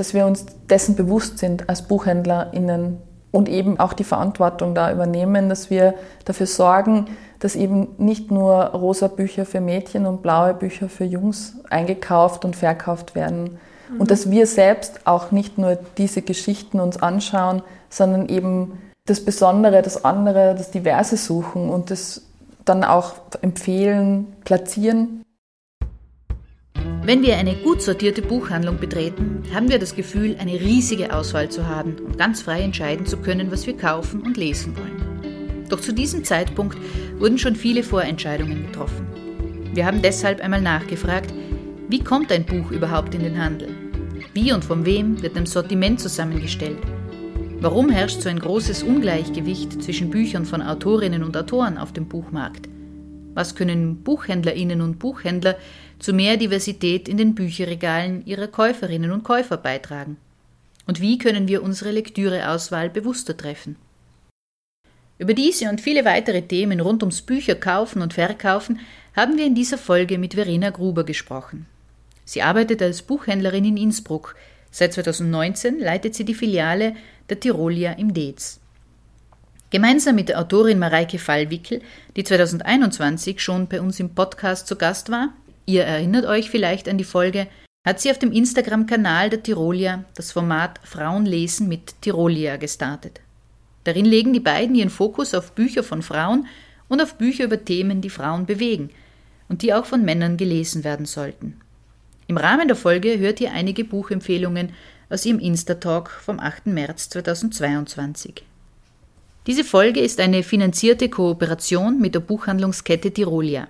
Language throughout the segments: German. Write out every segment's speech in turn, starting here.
dass wir uns dessen bewusst sind als BuchhändlerInnen und eben auch die Verantwortung da übernehmen, dass wir dafür sorgen, dass eben nicht nur rosa Bücher für Mädchen und blaue Bücher für Jungs eingekauft und verkauft werden. Mhm. Und dass wir selbst auch nicht nur diese Geschichten uns anschauen, sondern eben das Besondere, das andere, das Diverse suchen und das dann auch empfehlen, platzieren. Wenn wir eine gut sortierte Buchhandlung betreten, haben wir das Gefühl, eine riesige Auswahl zu haben und ganz frei entscheiden zu können, was wir kaufen und lesen wollen. Doch zu diesem Zeitpunkt wurden schon viele Vorentscheidungen getroffen. Wir haben deshalb einmal nachgefragt, wie kommt ein Buch überhaupt in den Handel? Wie und von wem wird ein Sortiment zusammengestellt? Warum herrscht so ein großes Ungleichgewicht zwischen Büchern von Autorinnen und Autoren auf dem Buchmarkt? Was können Buchhändlerinnen und Buchhändler zu mehr Diversität in den Bücherregalen ihrer Käuferinnen und Käufer beitragen? Und wie können wir unsere Lektüreauswahl bewusster treffen? Über diese und viele weitere Themen rund ums Bücherkaufen und Verkaufen haben wir in dieser Folge mit Verena Gruber gesprochen. Sie arbeitet als Buchhändlerin in Innsbruck. Seit 2019 leitet sie die Filiale der Tirolia im Dez. Gemeinsam mit der Autorin Mareike Fallwickel, die 2021 schon bei uns im Podcast zu Gast war, ihr erinnert euch vielleicht an die Folge, hat sie auf dem Instagram-Kanal der Tirolia das Format Frauen lesen mit Tirolia gestartet. Darin legen die beiden ihren Fokus auf Bücher von Frauen und auf Bücher über Themen, die Frauen bewegen und die auch von Männern gelesen werden sollten. Im Rahmen der Folge hört ihr einige Buchempfehlungen aus ihrem Insta-Talk vom 8. März 2022. Diese Folge ist eine finanzierte Kooperation mit der Buchhandlungskette Tirolia.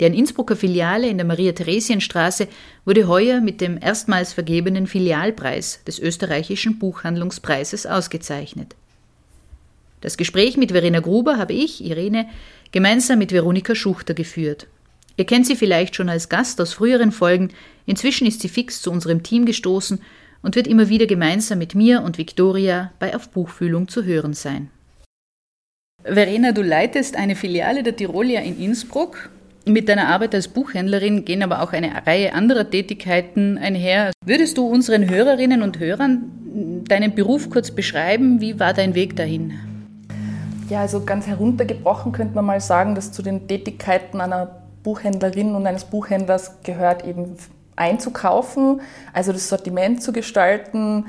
Deren Innsbrucker Filiale in der Maria-Theresien-Straße wurde heuer mit dem erstmals vergebenen Filialpreis des österreichischen Buchhandlungspreises ausgezeichnet. Das Gespräch mit Verena Gruber habe ich, Irene, gemeinsam mit Veronika Schuchter geführt. Ihr kennt sie vielleicht schon als Gast aus früheren Folgen, inzwischen ist sie fix zu unserem Team gestoßen und wird immer wieder gemeinsam mit mir und Viktoria bei Auf Buchfühlung zu hören sein. Verena, du leitest eine Filiale der Tirolia in Innsbruck. Mit deiner Arbeit als Buchhändlerin gehen aber auch eine Reihe anderer Tätigkeiten einher. Würdest du unseren Hörerinnen und Hörern deinen Beruf kurz beschreiben? Wie war dein Weg dahin? Ja, also ganz heruntergebrochen könnte man mal sagen, dass zu den Tätigkeiten einer Buchhändlerin und eines Buchhändlers gehört eben einzukaufen, also das Sortiment zu gestalten.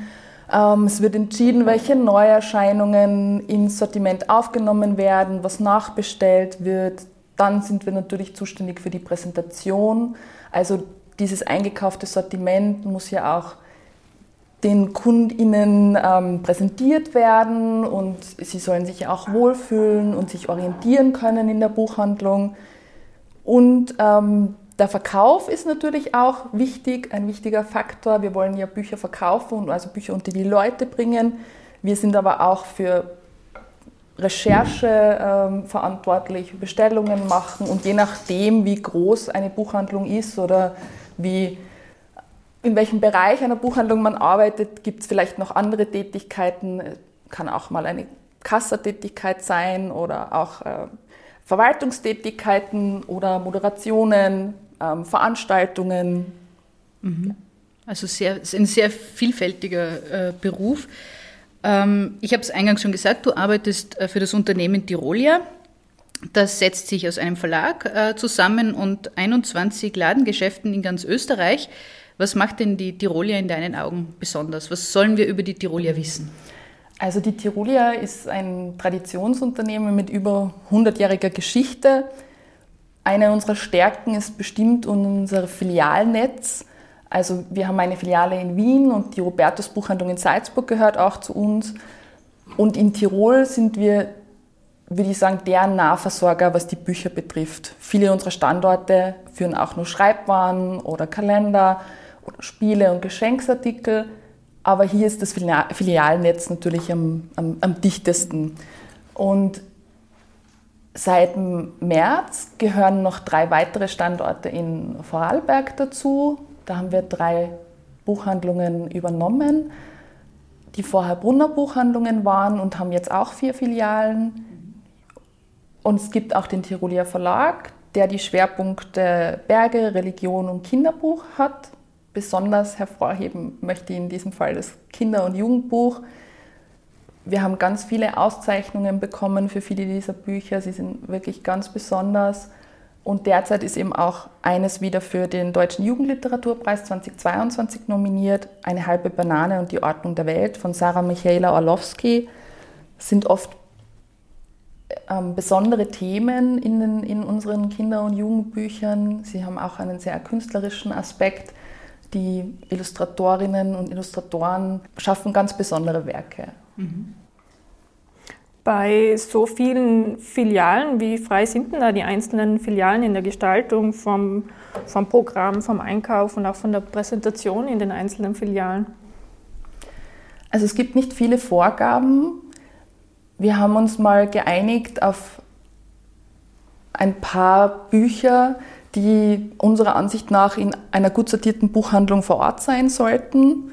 Ähm, es wird entschieden, welche Neuerscheinungen ins Sortiment aufgenommen werden, was nachbestellt wird. Dann sind wir natürlich zuständig für die Präsentation. Also dieses eingekaufte Sortiment muss ja auch den KundInnen ähm, präsentiert werden und sie sollen sich auch wohlfühlen und sich orientieren können in der Buchhandlung. Und ähm, der Verkauf ist natürlich auch wichtig, ein wichtiger Faktor. Wir wollen ja Bücher verkaufen und also Bücher unter die Leute bringen. Wir sind aber auch für Recherche ähm, verantwortlich, Bestellungen machen und je nachdem, wie groß eine Buchhandlung ist oder wie, in welchem Bereich einer Buchhandlung man arbeitet, gibt es vielleicht noch andere Tätigkeiten. Kann auch mal eine Kassatätigkeit sein oder auch äh, Verwaltungstätigkeiten oder Moderationen, ähm, Veranstaltungen. Mhm. Also sehr, ein sehr vielfältiger äh, Beruf. Ähm, ich habe es eingangs schon gesagt, du arbeitest äh, für das Unternehmen Tirolia. Das setzt sich aus einem Verlag äh, zusammen und 21 Ladengeschäften in ganz Österreich. Was macht denn die Tirolia in deinen Augen besonders? Was sollen wir über die Tirolia wissen? Also die Tirolia ist ein Traditionsunternehmen mit über 100-jähriger Geschichte. Eine unserer Stärken ist bestimmt unser Filialnetz. Also wir haben eine Filiale in Wien und die Robertus Buchhandlung in Salzburg gehört auch zu uns. Und in Tirol sind wir, würde ich sagen, der Nahversorger, was die Bücher betrifft. Viele unserer Standorte führen auch nur Schreibwaren oder Kalender oder Spiele und Geschenksartikel. Aber hier ist das Filialnetz natürlich am, am, am dichtesten. Und Seit März gehören noch drei weitere Standorte in Vorarlberg dazu. Da haben wir drei Buchhandlungen übernommen, die vorher Brunner Buchhandlungen waren und haben jetzt auch vier Filialen. Und es gibt auch den Tiroler Verlag, der die Schwerpunkte Berge, Religion und Kinderbuch hat. besonders hervorheben möchte in diesem Fall das Kinder- und Jugendbuch. Wir haben ganz viele Auszeichnungen bekommen für viele dieser Bücher. Sie sind wirklich ganz besonders. Und derzeit ist eben auch eines wieder für den Deutschen Jugendliteraturpreis 2022 nominiert, Eine halbe Banane und die Ordnung der Welt von Sarah Michaela Orlowski. Sind oft ähm, besondere Themen in, den, in unseren Kinder- und Jugendbüchern. Sie haben auch einen sehr künstlerischen Aspekt. Die Illustratorinnen und Illustratoren schaffen ganz besondere Werke. Mhm. Bei so vielen Filialen, wie frei sind denn da die einzelnen Filialen in der Gestaltung vom, vom Programm, vom Einkauf und auch von der Präsentation in den einzelnen Filialen? Also es gibt nicht viele Vorgaben. Wir haben uns mal geeinigt auf ein paar Bücher, die unserer Ansicht nach in einer gut sortierten Buchhandlung vor Ort sein sollten.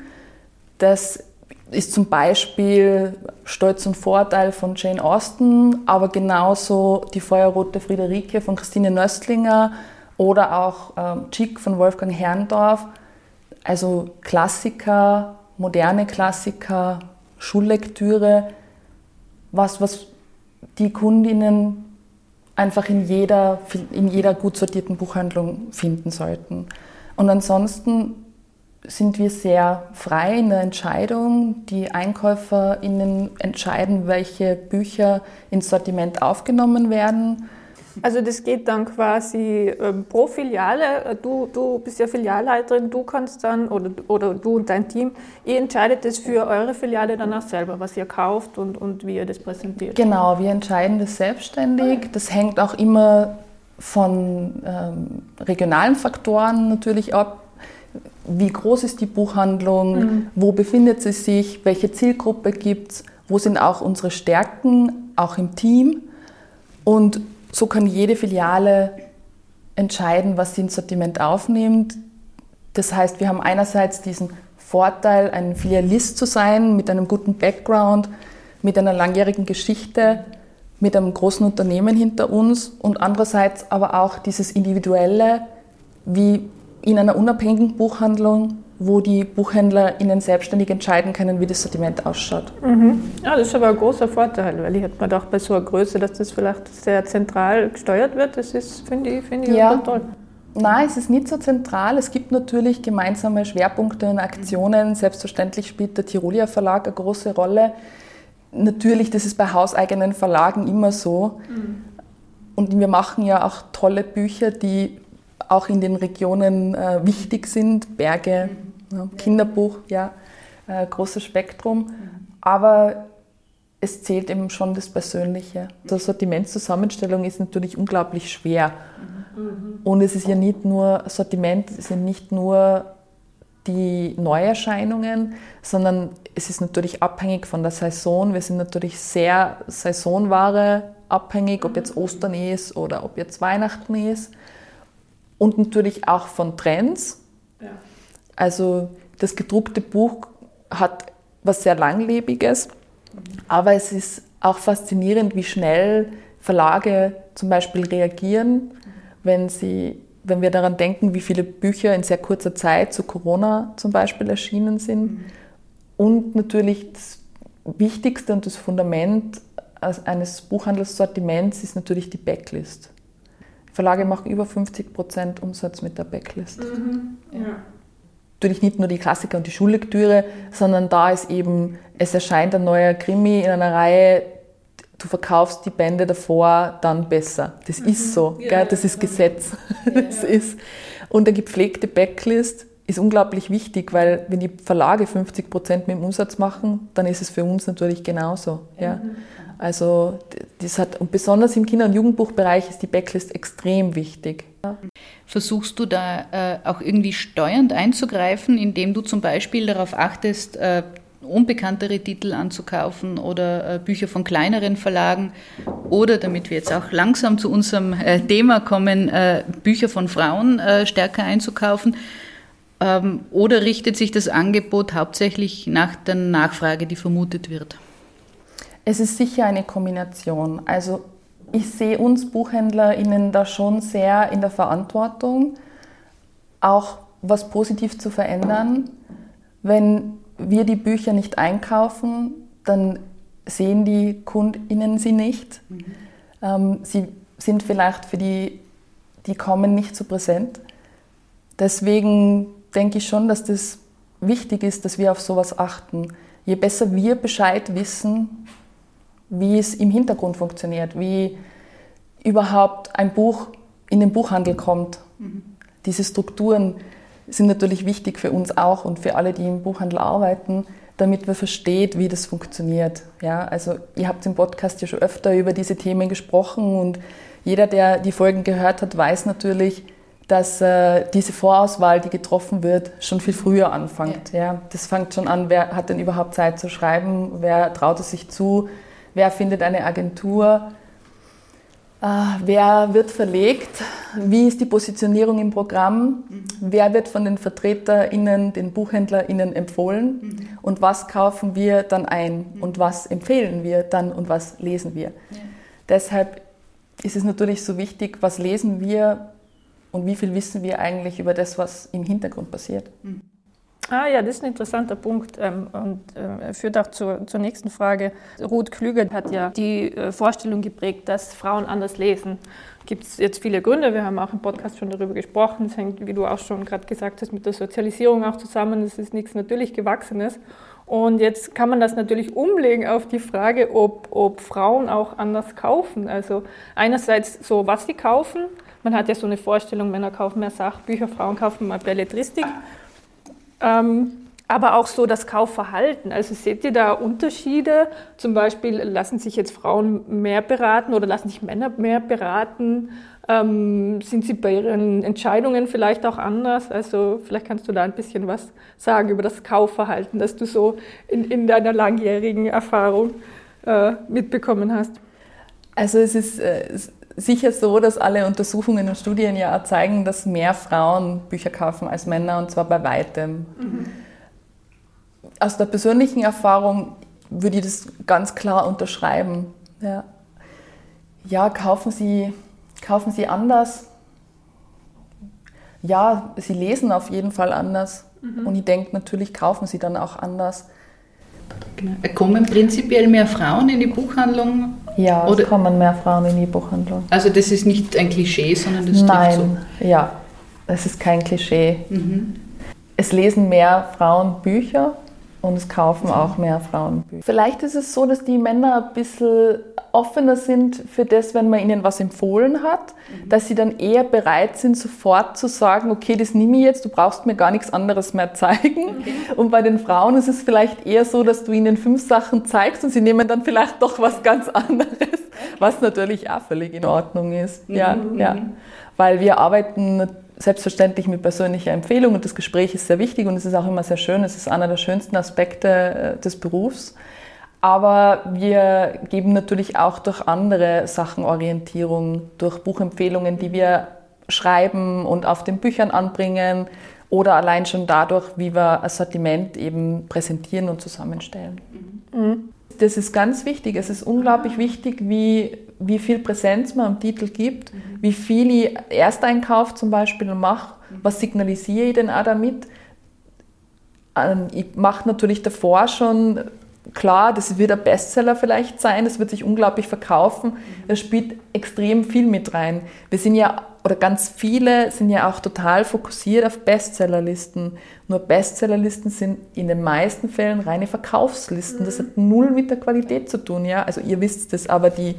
Das ist zum Beispiel Stolz und Vorteil von Jane Austen, aber genauso die Feuerrote Friederike von Christine Nöstlinger oder auch ähm, Chick von Wolfgang Herrndorf. Also Klassiker, moderne Klassiker, Schullektüre, was, was die Kundinnen einfach in jeder, in jeder gut sortierten Buchhandlung finden sollten. Und ansonsten sind wir sehr frei in der Entscheidung. Die EinkäuferInnen entscheiden, welche Bücher ins Sortiment aufgenommen werden. Also das geht dann quasi ähm, pro Filiale. Du, du bist ja Filialleiterin, du kannst dann, oder, oder du und dein Team, ihr entscheidet das für eure Filiale danach selber, was ihr kauft und, und wie ihr das präsentiert. Genau, wir entscheiden das selbstständig. Das hängt auch immer von ähm, regionalen Faktoren natürlich ab wie groß ist die Buchhandlung, mhm. wo befindet sie sich, welche Zielgruppe gibt es, wo sind auch unsere Stärken, auch im Team. Und so kann jede Filiale entscheiden, was sie ins Sortiment aufnimmt. Das heißt, wir haben einerseits diesen Vorteil, ein Filialist zu sein mit einem guten Background, mit einer langjährigen Geschichte, mit einem großen Unternehmen hinter uns und andererseits aber auch dieses Individuelle, wie in einer unabhängigen Buchhandlung, wo die BuchhändlerInnen selbstständig entscheiden können, wie das Sortiment ausschaut. Mhm. Ja, das ist aber ein großer Vorteil, weil ich hätte mir gedacht, bei so einer Größe, dass das vielleicht sehr zentral gesteuert wird, das ist, finde ich, find ich ja. toll. Nein, es ist nicht so zentral. Es gibt natürlich gemeinsame Schwerpunkte und Aktionen. Selbstverständlich spielt der Tirolia Verlag eine große Rolle. Natürlich, das ist bei hauseigenen Verlagen immer so. Mhm. Und wir machen ja auch tolle Bücher, die auch in den Regionen äh, wichtig sind. Berge, mhm. ja, Kinderbuch, ja, äh, großes Spektrum. Mhm. Aber es zählt eben schon das Persönliche. Die Sortimentszusammenstellung ist natürlich unglaublich schwer. Mhm. Und es ist ja nicht nur Sortiment, es sind nicht nur die Neuerscheinungen, sondern es ist natürlich abhängig von der Saison. Wir sind natürlich sehr Saisonware abhängig, ob jetzt Ostern ist oder ob jetzt Weihnachten ist und natürlich auch von Trends. Ja. Also das gedruckte Buch hat was sehr langlebiges, mhm. aber es ist auch faszinierend, wie schnell Verlage zum Beispiel reagieren, mhm. wenn sie wenn wir daran denken, wie viele Bücher in sehr kurzer Zeit zu Corona zum Beispiel erschienen sind. Mhm. Und natürlich das Wichtigste und das Fundament eines Buchhandelssortiments ist natürlich die Backlist. Verlage machen über 50 Prozent Umsatz mit der Backlist. Mhm. Ja. Natürlich nicht nur die Klassiker und die Schullektüre, sondern da ist eben, es erscheint ein neuer Krimi in einer Reihe, du verkaufst die Bände davor dann besser. Das mhm. ist so, ja, das ist Gesetz. Ja, das ist. Und eine gepflegte Backlist ist unglaublich wichtig, weil wenn die Verlage 50 Prozent mit dem Umsatz machen, dann ist es für uns natürlich genauso. Ja. Also das hat, und besonders im Kinder- und Jugendbuchbereich ist die Backlist extrem wichtig. Versuchst du da äh, auch irgendwie steuernd einzugreifen, indem du zum Beispiel darauf achtest, äh, unbekanntere Titel anzukaufen oder äh, Bücher von kleineren Verlagen oder, damit wir jetzt auch langsam zu unserem äh, Thema kommen, äh, Bücher von Frauen äh, stärker einzukaufen? Ähm, oder richtet sich das Angebot hauptsächlich nach der Nachfrage, die vermutet wird? Es ist sicher eine Kombination. Also ich sehe uns BuchhändlerInnen da schon sehr in der Verantwortung, auch was positiv zu verändern. Wenn wir die Bücher nicht einkaufen, dann sehen die KundInnen sie nicht. Mhm. Ähm, sie sind vielleicht für die, die kommen, nicht so präsent. Deswegen denke ich schon, dass das wichtig ist, dass wir auf sowas achten. Je besser wir Bescheid wissen, wie es im Hintergrund funktioniert, wie überhaupt ein Buch in den Buchhandel kommt. Mhm. Diese Strukturen sind natürlich wichtig für uns auch und für alle, die im Buchhandel arbeiten, damit man versteht, wie das funktioniert. Ja, also ihr habt im Podcast ja schon öfter über diese Themen gesprochen und jeder, der die Folgen gehört hat, weiß natürlich, dass äh, diese Vorauswahl, die getroffen wird, schon viel früher anfängt. Ja. ja. das fängt schon an, wer hat denn überhaupt Zeit zu schreiben, wer traut es sich zu, wer findet eine Agentur, äh, wer wird verlegt, wie ist die Positionierung im Programm, mhm. wer wird von den VertreterInnen, den BuchhändlerInnen empfohlen mhm. und was kaufen wir dann ein mhm. und was empfehlen wir dann und was lesen wir. Ja. Deshalb ist es natürlich so wichtig, was lesen wir und wie viel wissen wir eigentlich über das, was im Hintergrund passiert. Ah ja, das ist ein interessanter Punkt ähm, und äh, führt auch zur, zur nächsten Frage. Ruth Klüger hat ja die äh, Vorstellung geprägt, dass Frauen anders lesen. Gibt es jetzt viele Gründe, wir haben auch im Podcast schon darüber gesprochen, es hängt, wie du auch schon gerade gesagt hast, mit der Sozialisierung auch zusammen, es ist nichts natürlich Gewachsenes. Und jetzt kann man das natürlich umlegen auf die Frage, ob, ob Frauen auch anders kaufen. Also einerseits so, was sie kaufen. Man hat ja so eine Vorstellung, Männer kaufen mehr Sachbücher, Frauen kaufen mehr Belletristik. Ähm, aber auch so das Kaufverhalten. Also seht ihr da Unterschiede? Zum Beispiel lassen sich jetzt Frauen mehr beraten oder lassen sich Männer mehr beraten? Ähm, sind sie bei ihren Entscheidungen vielleicht auch anders? Also vielleicht kannst du da ein bisschen was sagen über das Kaufverhalten, das du so in, in deiner langjährigen Erfahrung äh, mitbekommen hast. Also es ist äh, sicher so, dass alle Untersuchungen und Studien ja zeigen, dass mehr Frauen Bücher kaufen als Männer und zwar bei weitem. Mhm. Aus der persönlichen Erfahrung würde ich das ganz klar unterschreiben. Ja, ja kaufen, Sie, kaufen Sie anders. Ja, Sie lesen auf jeden Fall anders. Mhm. Und ich denke, natürlich kaufen Sie dann auch anders. Genau. Kommen prinzipiell mehr Frauen in die Buchhandlung? Ja, es Oder, kommen mehr Frauen in die Buchhandlung. Also das ist nicht ein Klischee, sondern das Nein, so. ja, es ist kein Klischee. Mhm. Es lesen mehr Frauen Bücher und es kaufen auch mehr Frauen Bücher. Vielleicht ist es so, dass die Männer ein bisschen offener sind für das, wenn man ihnen was empfohlen hat, mhm. dass sie dann eher bereit sind, sofort zu sagen, okay, das nehme ich jetzt, du brauchst mir gar nichts anderes mehr zeigen. Okay. Und bei den Frauen ist es vielleicht eher so, dass du ihnen fünf Sachen zeigst und sie nehmen dann vielleicht doch was ganz anderes, was natürlich auch völlig in Ordnung ist. Mhm. Ja, ja. Weil wir arbeiten selbstverständlich mit persönlicher Empfehlung und das Gespräch ist sehr wichtig und es ist auch immer sehr schön. Es ist einer der schönsten Aspekte äh, des Berufs. Aber wir geben natürlich auch durch andere Sachen Orientierung, durch Buchempfehlungen, die wir schreiben und auf den Büchern anbringen oder allein schon dadurch, wie wir ein Sortiment eben präsentieren und zusammenstellen. Mhm. Das ist ganz wichtig. Es ist unglaublich wichtig, wie, wie viel Präsenz man am Titel gibt, mhm. wie viel ich Ersteinkauf zum Beispiel mache, was signalisiere ich denn auch damit. Ähm, ich mache natürlich davor schon klar, das wird ein Bestseller vielleicht sein, das wird sich unglaublich verkaufen. Das spielt extrem viel mit rein. Wir sind ja, oder ganz viele sind ja auch total fokussiert auf Bestsellerlisten. Nur Bestsellerlisten sind in den meisten Fällen reine Verkaufslisten. Das hat null mit der Qualität zu tun, ja. Also ihr wisst das, aber die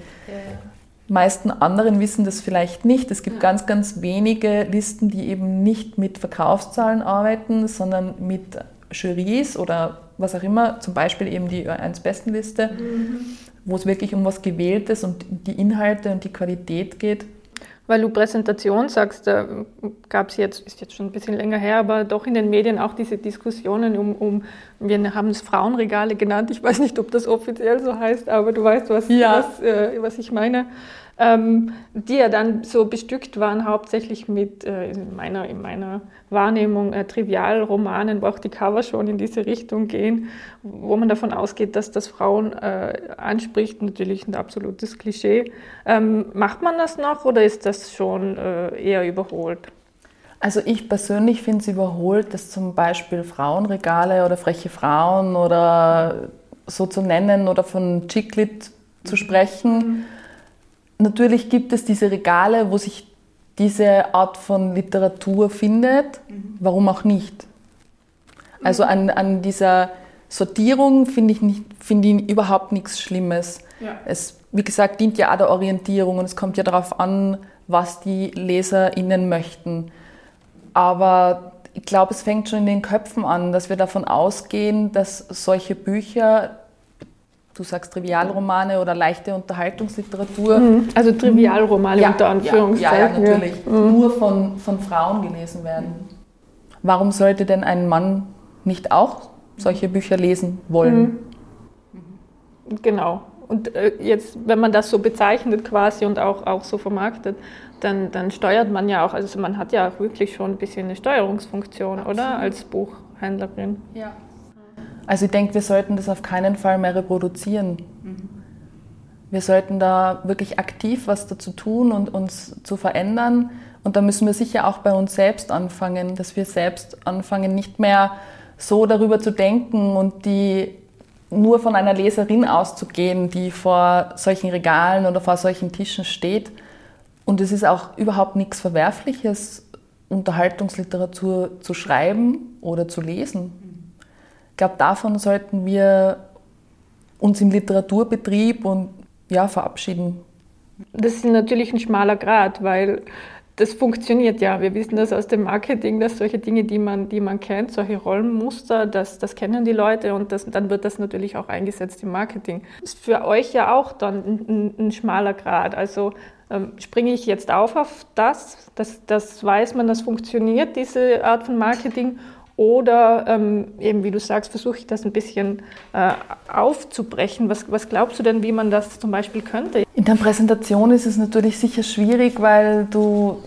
meisten anderen wissen das vielleicht nicht. Es gibt ganz, ganz wenige Listen, die eben nicht mit Verkaufszahlen arbeiten, sondern mit Jurys oder was auch immer, zum Beispiel eben die Ö1-Bestenliste, mhm. wo es wirklich um was Gewähltes und die Inhalte und die Qualität geht. Weil du Präsentation sagst, da gab es jetzt, ist jetzt schon ein bisschen länger her, aber doch in den Medien auch diese Diskussionen um, um wir haben es Frauenregale genannt, ich weiß nicht, ob das offiziell so heißt, aber du weißt, was, ja. was, äh, was ich meine ähm, die ja dann so bestückt waren, hauptsächlich mit, äh, in, meiner, in meiner Wahrnehmung, äh, Trivialromanen, wo auch die Cover schon in diese Richtung gehen, wo man davon ausgeht, dass das Frauen äh, anspricht. Natürlich ein absolutes Klischee. Ähm, macht man das noch oder ist das schon äh, eher überholt? Also ich persönlich finde es überholt, dass zum Beispiel Frauenregale oder freche Frauen oder so zu nennen oder von Chicklit zu sprechen. Mhm. Natürlich gibt es diese Regale, wo sich diese Art von Literatur findet. Mhm. Warum auch nicht? Also an, an dieser Sortierung finde ich, nicht, find ich überhaupt nichts Schlimmes. Ja. Es, wie gesagt, dient ja auch der Orientierung und es kommt ja darauf an, was die LeserInnen möchten. Aber ich glaube, es fängt schon in den Köpfen an, dass wir davon ausgehen, dass solche Bücher, du sagst Trivialromane oder leichte Unterhaltungsliteratur. Mhm. Also Trivialromane ja, unter Anführungszeichen. Ja, ja, ja natürlich. Mhm. Nur von, von Frauen gelesen werden. Warum sollte denn ein Mann nicht auch solche Bücher lesen wollen? Mhm. Genau. Und äh, jetzt, wenn man das so bezeichnet quasi und auch, auch so vermarktet, dann, dann steuert man ja auch, also man hat ja auch wirklich schon ein bisschen eine Steuerungsfunktion, Absolut. oder? Als Buchhändlerin. Ja. Also ich denke, wir sollten das auf keinen Fall mehr reproduzieren. Mhm. Wir sollten da wirklich aktiv was dazu tun und uns zu verändern. Und da müssen wir sicher auch bei uns selbst anfangen, dass wir selbst anfangen, nicht mehr so darüber zu denken und die nur von einer Leserin auszugehen, die vor solchen Regalen oder vor solchen Tischen steht. Und es ist auch überhaupt nichts Verwerfliches, Unterhaltungsliteratur zu schreiben oder zu lesen. Ich glaube, davon sollten wir uns im Literaturbetrieb und ja, verabschieden. Das ist natürlich ein schmaler Grad, weil das funktioniert ja. Wir wissen das aus dem Marketing, dass solche Dinge, die man, die man kennt, solche Rollenmuster, das, das kennen die Leute und das, dann wird das natürlich auch eingesetzt im Marketing. Ist für euch ja auch dann ein, ein schmaler Grad. Also ähm, springe ich jetzt auf auf das, das, das weiß man, das funktioniert, diese Art von Marketing, oder ähm, eben, wie du sagst, versuche ich das ein bisschen äh, aufzubrechen. Was, was glaubst du denn, wie man das zum Beispiel könnte? In der Präsentation ist es natürlich sicher schwierig, weil du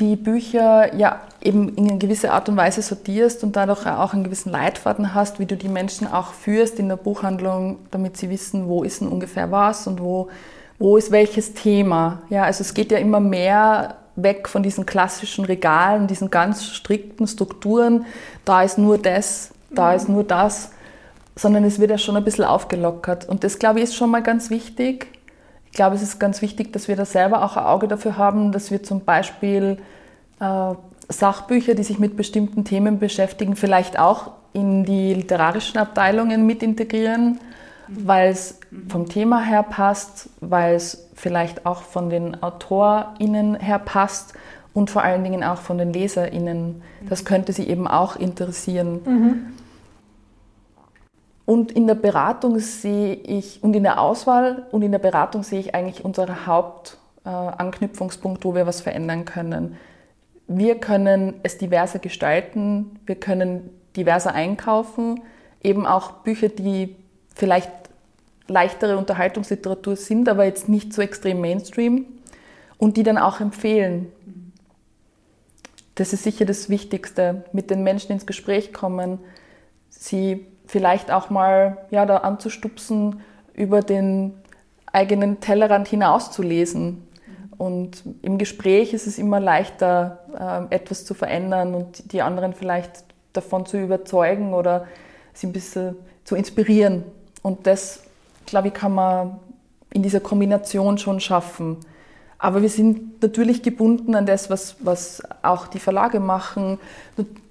die Bücher ja eben in eine gewisse Art und Weise sortierst und dadurch auch einen gewissen Leitfaden hast, wie du die Menschen auch führst in der Buchhandlung, damit sie wissen, wo ist denn ungefähr was und wo, wo ist welches Thema. Ja, also es geht ja immer mehr weg von diesen klassischen Regalen, diesen ganz strikten Strukturen, da ist nur das, da mhm. ist nur das, sondern es wird ja schon ein bisschen aufgelockert. Und das, glaube ich, ist schon mal ganz wichtig. Ich glaube, es ist ganz wichtig, dass wir da selber auch ein Auge dafür haben, dass wir zum Beispiel äh, Sachbücher, die sich mit bestimmten Themen beschäftigen, vielleicht auch in die literarischen Abteilungen mit integrieren. Weil es vom Thema her passt, weil es vielleicht auch von den AutorInnen her passt und vor allen Dingen auch von den LeserInnen. Das könnte sie eben auch interessieren. Mhm. Und in der Beratung sehe ich, und in der Auswahl und in der Beratung sehe ich eigentlich unseren Hauptanknüpfungspunkt, wo wir was verändern können. Wir können es diverser gestalten, wir können diverser einkaufen, eben auch Bücher, die vielleicht leichtere Unterhaltungsliteratur sind, aber jetzt nicht so extrem Mainstream und die dann auch empfehlen. Das ist sicher das Wichtigste, mit den Menschen ins Gespräch kommen, sie vielleicht auch mal ja, da anzustupsen, über den eigenen Tellerrand hinaus zu lesen. Und im Gespräch ist es immer leichter, äh, etwas zu verändern und die anderen vielleicht davon zu überzeugen oder sie ein bisschen zu inspirieren. Und das glaube ich, kann man in dieser Kombination schon schaffen. Aber wir sind natürlich gebunden an das, was, was auch die Verlage machen.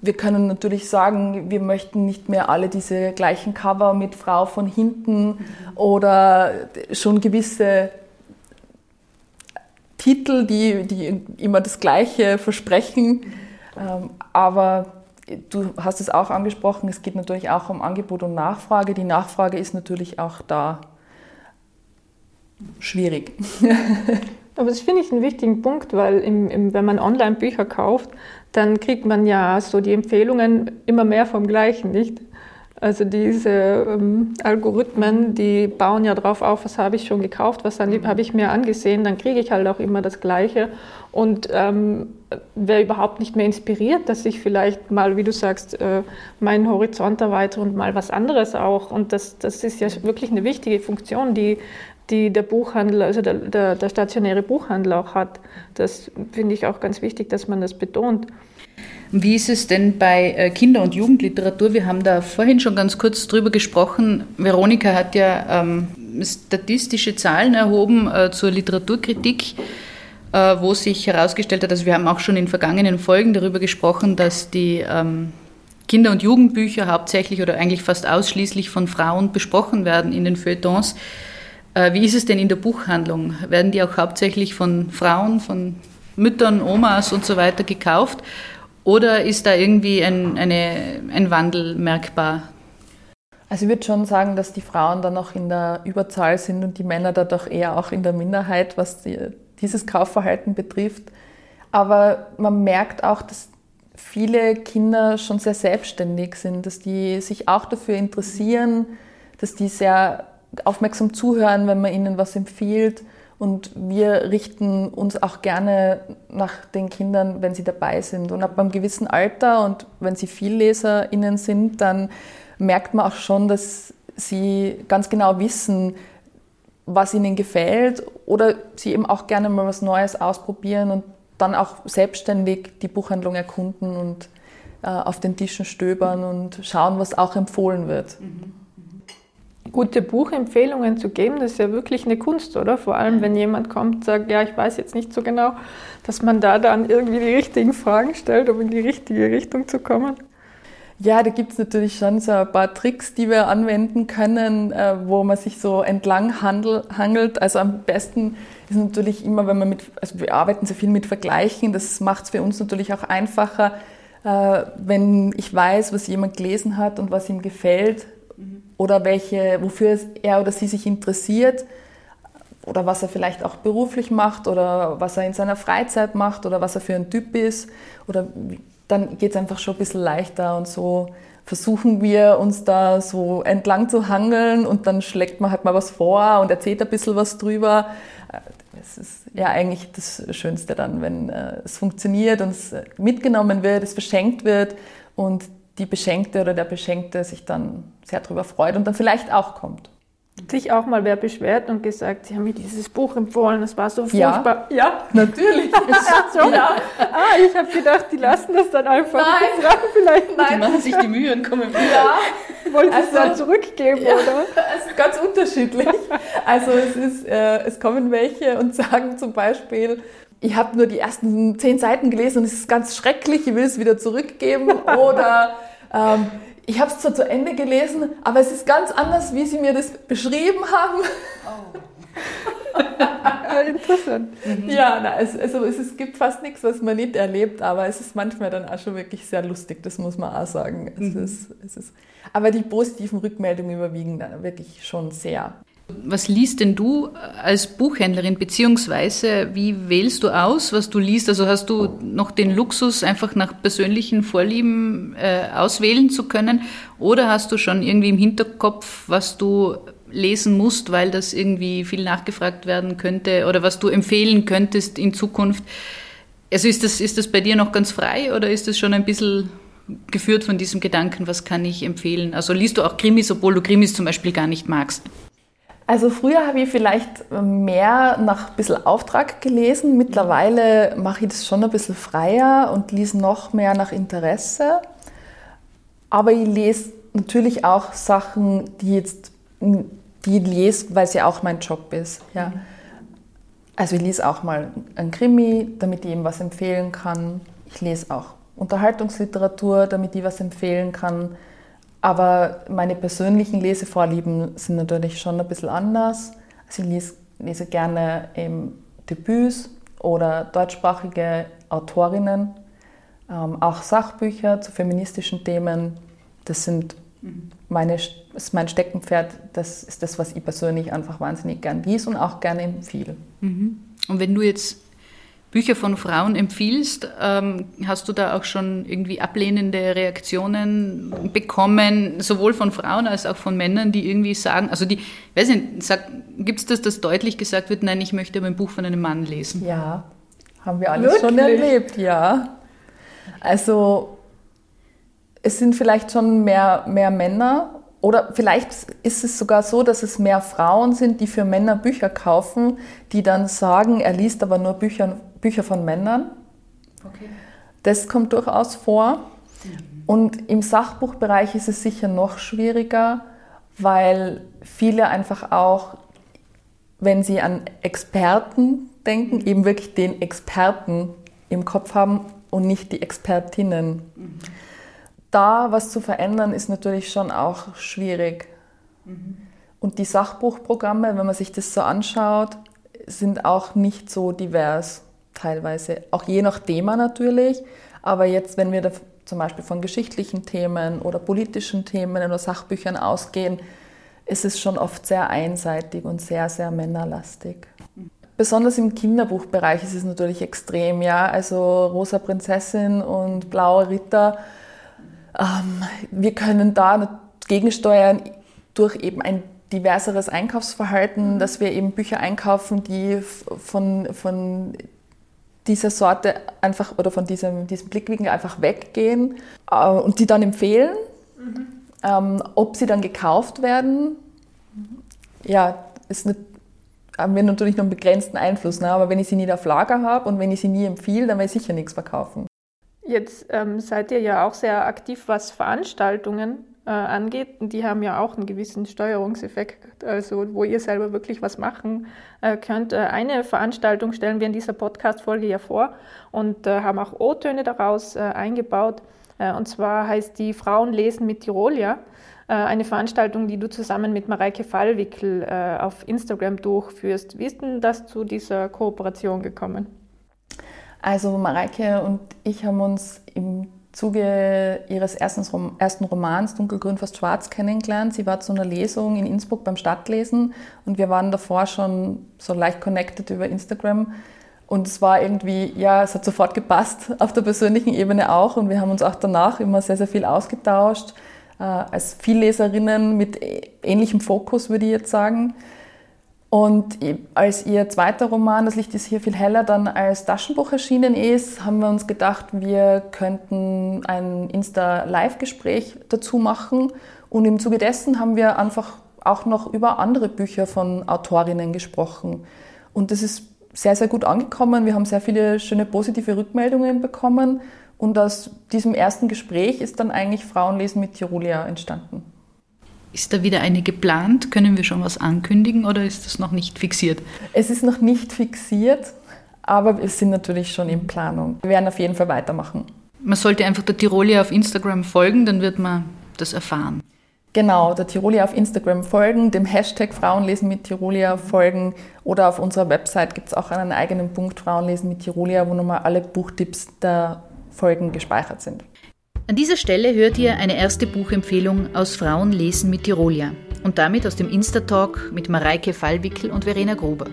Wir können natürlich sagen, wir möchten nicht mehr alle diese gleichen Cover mit Frau von hinten oder schon gewisse Titel, die, die immer das Gleiche versprechen. Ähm, aber du hast es auch angesprochen, es geht natürlich auch um Angebot und Nachfrage. Die Nachfrage ist natürlich auch da schwierig. Aber das finde ich einen wichtigen Punkt, weil im, im, wenn man online Bücher kauft, dann kriegt man ja so die Empfehlungen immer mehr vom Gleichen, nicht? Also diese ähm, Algorithmen, die bauen ja drauf auf, was habe ich schon gekauft, was mhm. habe ich mir angesehen, dann kriege ich halt auch immer das Gleiche und ähm, wäre überhaupt nicht mehr inspiriert, dass ich vielleicht mal, wie du sagst, äh, meinen Horizont erweitere und mal was anderes auch. Und das, das ist ja wirklich eine wichtige Funktion, die die der Buchhandel, also der, der, der stationäre Buchhandel auch hat. Das finde ich auch ganz wichtig, dass man das betont. Wie ist es denn bei äh, Kinder- und Jugendliteratur? Wir haben da vorhin schon ganz kurz drüber gesprochen. Veronika hat ja ähm, statistische Zahlen erhoben äh, zur Literaturkritik, äh, wo sich herausgestellt hat, also wir haben auch schon in vergangenen Folgen darüber gesprochen, dass die ähm, Kinder- und Jugendbücher hauptsächlich oder eigentlich fast ausschließlich von Frauen besprochen werden in den Feuilletons. Äh, wie ist es denn in der Buchhandlung? Werden die auch hauptsächlich von Frauen, von Müttern, Omas und so weiter gekauft? Oder ist da irgendwie ein, eine, ein Wandel merkbar? Also ich würde schon sagen, dass die Frauen da noch in der Überzahl sind und die Männer da doch eher auch in der Minderheit, was die, dieses Kaufverhalten betrifft. Aber man merkt auch, dass viele Kinder schon sehr selbstständig sind, dass die sich auch dafür interessieren, dass die sehr aufmerksam zuhören, wenn man ihnen was empfiehlt und wir richten uns auch gerne nach den Kindern, wenn sie dabei sind. Und ab einem gewissen Alter und wenn sie VielleserInnen sind, dann merkt man auch schon, dass sie ganz genau wissen, was ihnen gefällt oder sie eben auch gerne mal was Neues ausprobieren und dann auch selbstständig die Buchhandlung erkunden und äh, auf den Tischen stöbern und schauen, was auch empfohlen wird. Mhm gute Buchempfehlungen zu geben, das ist ja wirklich eine Kunst, oder? Vor allem, wenn jemand kommt und sagt, ja, ich weiß jetzt nicht so genau, dass man da dann irgendwie die richtigen Fragen stellt, um in die richtige Richtung zu kommen. Ja, da gibt es natürlich schon so ein paar Tricks, die wir anwenden können, äh, wo man sich so entlang handel, hangelt. Also am besten ist natürlich immer, wenn man mit, also wir arbeiten sehr viel mit Vergleichen, das macht es für uns natürlich auch einfacher, äh, wenn ich weiß, was jemand gelesen hat und was ihm gefällt, oder welche, wofür er oder sie sich interessiert oder was er vielleicht auch beruflich macht oder was er in seiner Freizeit macht oder was er für ein Typ ist. Oder dann geht es einfach schon ein bisschen leichter und so versuchen wir uns da so entlang zu hangeln und dann schlägt man halt mal was vor und erzählt ein bisschen was drüber. Es ist ja eigentlich das Schönste dann, wenn äh, es funktioniert und es mitgenommen wird, es verschenkt wird und die Beschenkte oder der Beschenkte sich dann sehr darüber freut und dann vielleicht auch kommt. Sich auch mal wer beschwert und gesagt, sie haben mir dieses Buch empfohlen, es war so furchtbar. Ja, ja natürlich. so, ja. Ah, ich habe gedacht, die lassen das dann einfach. Nein, die fragen vielleicht Nein. Die machen sich die Mühe und kommen wieder. Ja. Wollen sie also, es dann zurückgeben, ja, oder? Es ist ganz unterschiedlich. Also es, ist, äh, es kommen welche und sagen zum Beispiel, ich habe nur die ersten zehn Seiten gelesen und es ist ganz schrecklich, ich will es wieder zurückgeben. Oder ähm, ich habe es zwar zu Ende gelesen, aber es ist ganz anders, wie Sie mir das beschrieben haben. Oh. Interessant. Mhm. Ja, na, es, also es, es, gibt fast nichts, was man nicht erlebt, aber es ist manchmal dann auch schon wirklich sehr lustig, das muss man auch sagen. Es mhm. ist, es ist, aber die positiven Rückmeldungen überwiegen dann wirklich schon sehr. Was liest denn du als Buchhändlerin, beziehungsweise wie wählst du aus, was du liest? Also hast du noch den Luxus, einfach nach persönlichen Vorlieben äh, auswählen zu können? Oder hast du schon irgendwie im Hinterkopf, was du lesen musst, weil das irgendwie viel nachgefragt werden könnte oder was du empfehlen könntest in Zukunft? Also ist das, ist das bei dir noch ganz frei oder ist das schon ein bisschen geführt von diesem Gedanken, was kann ich empfehlen? Also liest du auch Krimis, obwohl du Krimis zum Beispiel gar nicht magst? Also früher habe ich vielleicht mehr nach ein bisschen Auftrag gelesen. Mittlerweile mache ich das schon ein bisschen freier und lese noch mehr nach Interesse. Aber ich lese natürlich auch Sachen, die jetzt die ich lese, weil es ja auch mein Job ist. Ja. Also ich lese auch mal ein Krimi, damit ich ihm was empfehlen kann. Ich lese auch Unterhaltungsliteratur, damit ich was empfehlen kann. Aber meine persönlichen Lesevorlieben sind natürlich schon ein bisschen anders. Also ich lese, lese gerne eben Debüts oder deutschsprachige Autorinnen, ähm, auch Sachbücher zu feministischen Themen. Das sind meine, ist mein Steckenpferd. Das ist das, was ich persönlich einfach wahnsinnig gern lies und auch gerne empfehle. Mhm. Und wenn du jetzt Bücher von Frauen empfiehlst, ähm, hast du da auch schon irgendwie ablehnende Reaktionen bekommen, sowohl von Frauen als auch von Männern, die irgendwie sagen, also die, weiß nicht, gibt es das, dass deutlich gesagt wird, nein, ich möchte aber ein Buch von einem Mann lesen? Ja, haben wir alles Wirklich? schon erlebt, ja. Also es sind vielleicht schon mehr, mehr Männer, oder vielleicht ist es sogar so, dass es mehr Frauen sind, die für Männer Bücher kaufen, die dann sagen, er liest aber nur Bücher, Bücher von Männern. Okay. Das kommt durchaus vor. Mhm. Und im Sachbuchbereich ist es sicher noch schwieriger, weil viele einfach auch, wenn sie an Experten denken, mhm. eben wirklich den Experten im Kopf haben und nicht die Expertinnen. Mhm. Da was zu verändern, ist natürlich schon auch schwierig. Mhm. Und die Sachbuchprogramme, wenn man sich das so anschaut, sind auch nicht so divers teilweise. Auch je nach Thema natürlich. Aber jetzt, wenn wir da zum Beispiel von geschichtlichen Themen oder politischen Themen oder Sachbüchern ausgehen, ist es schon oft sehr einseitig und sehr, sehr männerlastig. Besonders im Kinderbuchbereich ist es natürlich extrem, ja. Also Rosa Prinzessin und Blauer Ritter. Ähm, wir können da gegensteuern durch eben ein diverseres Einkaufsverhalten, dass wir eben Bücher einkaufen, die von, von dieser Sorte einfach oder von diesem, diesem Blickwinkel einfach weggehen äh, und die dann empfehlen. Mhm. Ähm, ob sie dann gekauft werden, ja, ist nicht, haben wir natürlich noch einen begrenzten Einfluss. Ne? Aber wenn ich sie nie auf Lager habe und wenn ich sie nie empfehle, dann werde ich sicher nichts verkaufen. Jetzt ähm, seid ihr ja auch sehr aktiv, was Veranstaltungen äh, angeht. Die haben ja auch einen gewissen Steuerungseffekt, also wo ihr selber wirklich was machen äh, könnt. Äh, eine Veranstaltung stellen wir in dieser Podcast-Folge ja vor und äh, haben auch O-Töne daraus äh, eingebaut. Und zwar heißt die Frauen lesen mit Tirolia. Eine Veranstaltung, die du zusammen mit Mareike Fallwickel auf Instagram durchführst. Wie ist denn das zu dieser Kooperation gekommen? Also Mareike und ich haben uns im Zuge ihres ersten, ersten Romans Dunkelgrün fast schwarz kennengelernt. Sie war zu einer Lesung in Innsbruck beim Stadtlesen und wir waren davor schon so leicht connected über Instagram. Und es war irgendwie, ja, es hat sofort gepasst, auf der persönlichen Ebene auch. Und wir haben uns auch danach immer sehr, sehr viel ausgetauscht, äh, als Vielleserinnen mit ähnlichem Fokus, würde ich jetzt sagen. Und als ihr zweiter Roman, Das Licht ist hier viel heller, dann als Taschenbuch erschienen ist, haben wir uns gedacht, wir könnten ein Insta-Live-Gespräch dazu machen. Und im Zuge dessen haben wir einfach auch noch über andere Bücher von Autorinnen gesprochen. Und das ist sehr, sehr gut angekommen. Wir haben sehr viele schöne positive Rückmeldungen bekommen. Und aus diesem ersten Gespräch ist dann eigentlich Frauenlesen mit Tirolia entstanden. Ist da wieder eine geplant? Können wir schon was ankündigen oder ist das noch nicht fixiert? Es ist noch nicht fixiert, aber wir sind natürlich schon in Planung. Wir werden auf jeden Fall weitermachen. Man sollte einfach der Tirolia auf Instagram folgen, dann wird man das erfahren. Genau, der Tirolia auf Instagram folgen, dem Hashtag Frauenlesen mit Tirolia folgen oder auf unserer Website gibt es auch einen eigenen Punkt Frauenlesen mit Tirolia, wo nochmal alle Buchtipps der Folgen gespeichert sind. An dieser Stelle hört ihr eine erste Buchempfehlung aus Frauen lesen mit Tirolia und damit aus dem Insta-Talk mit Mareike Fallwickel und Verena Gruber.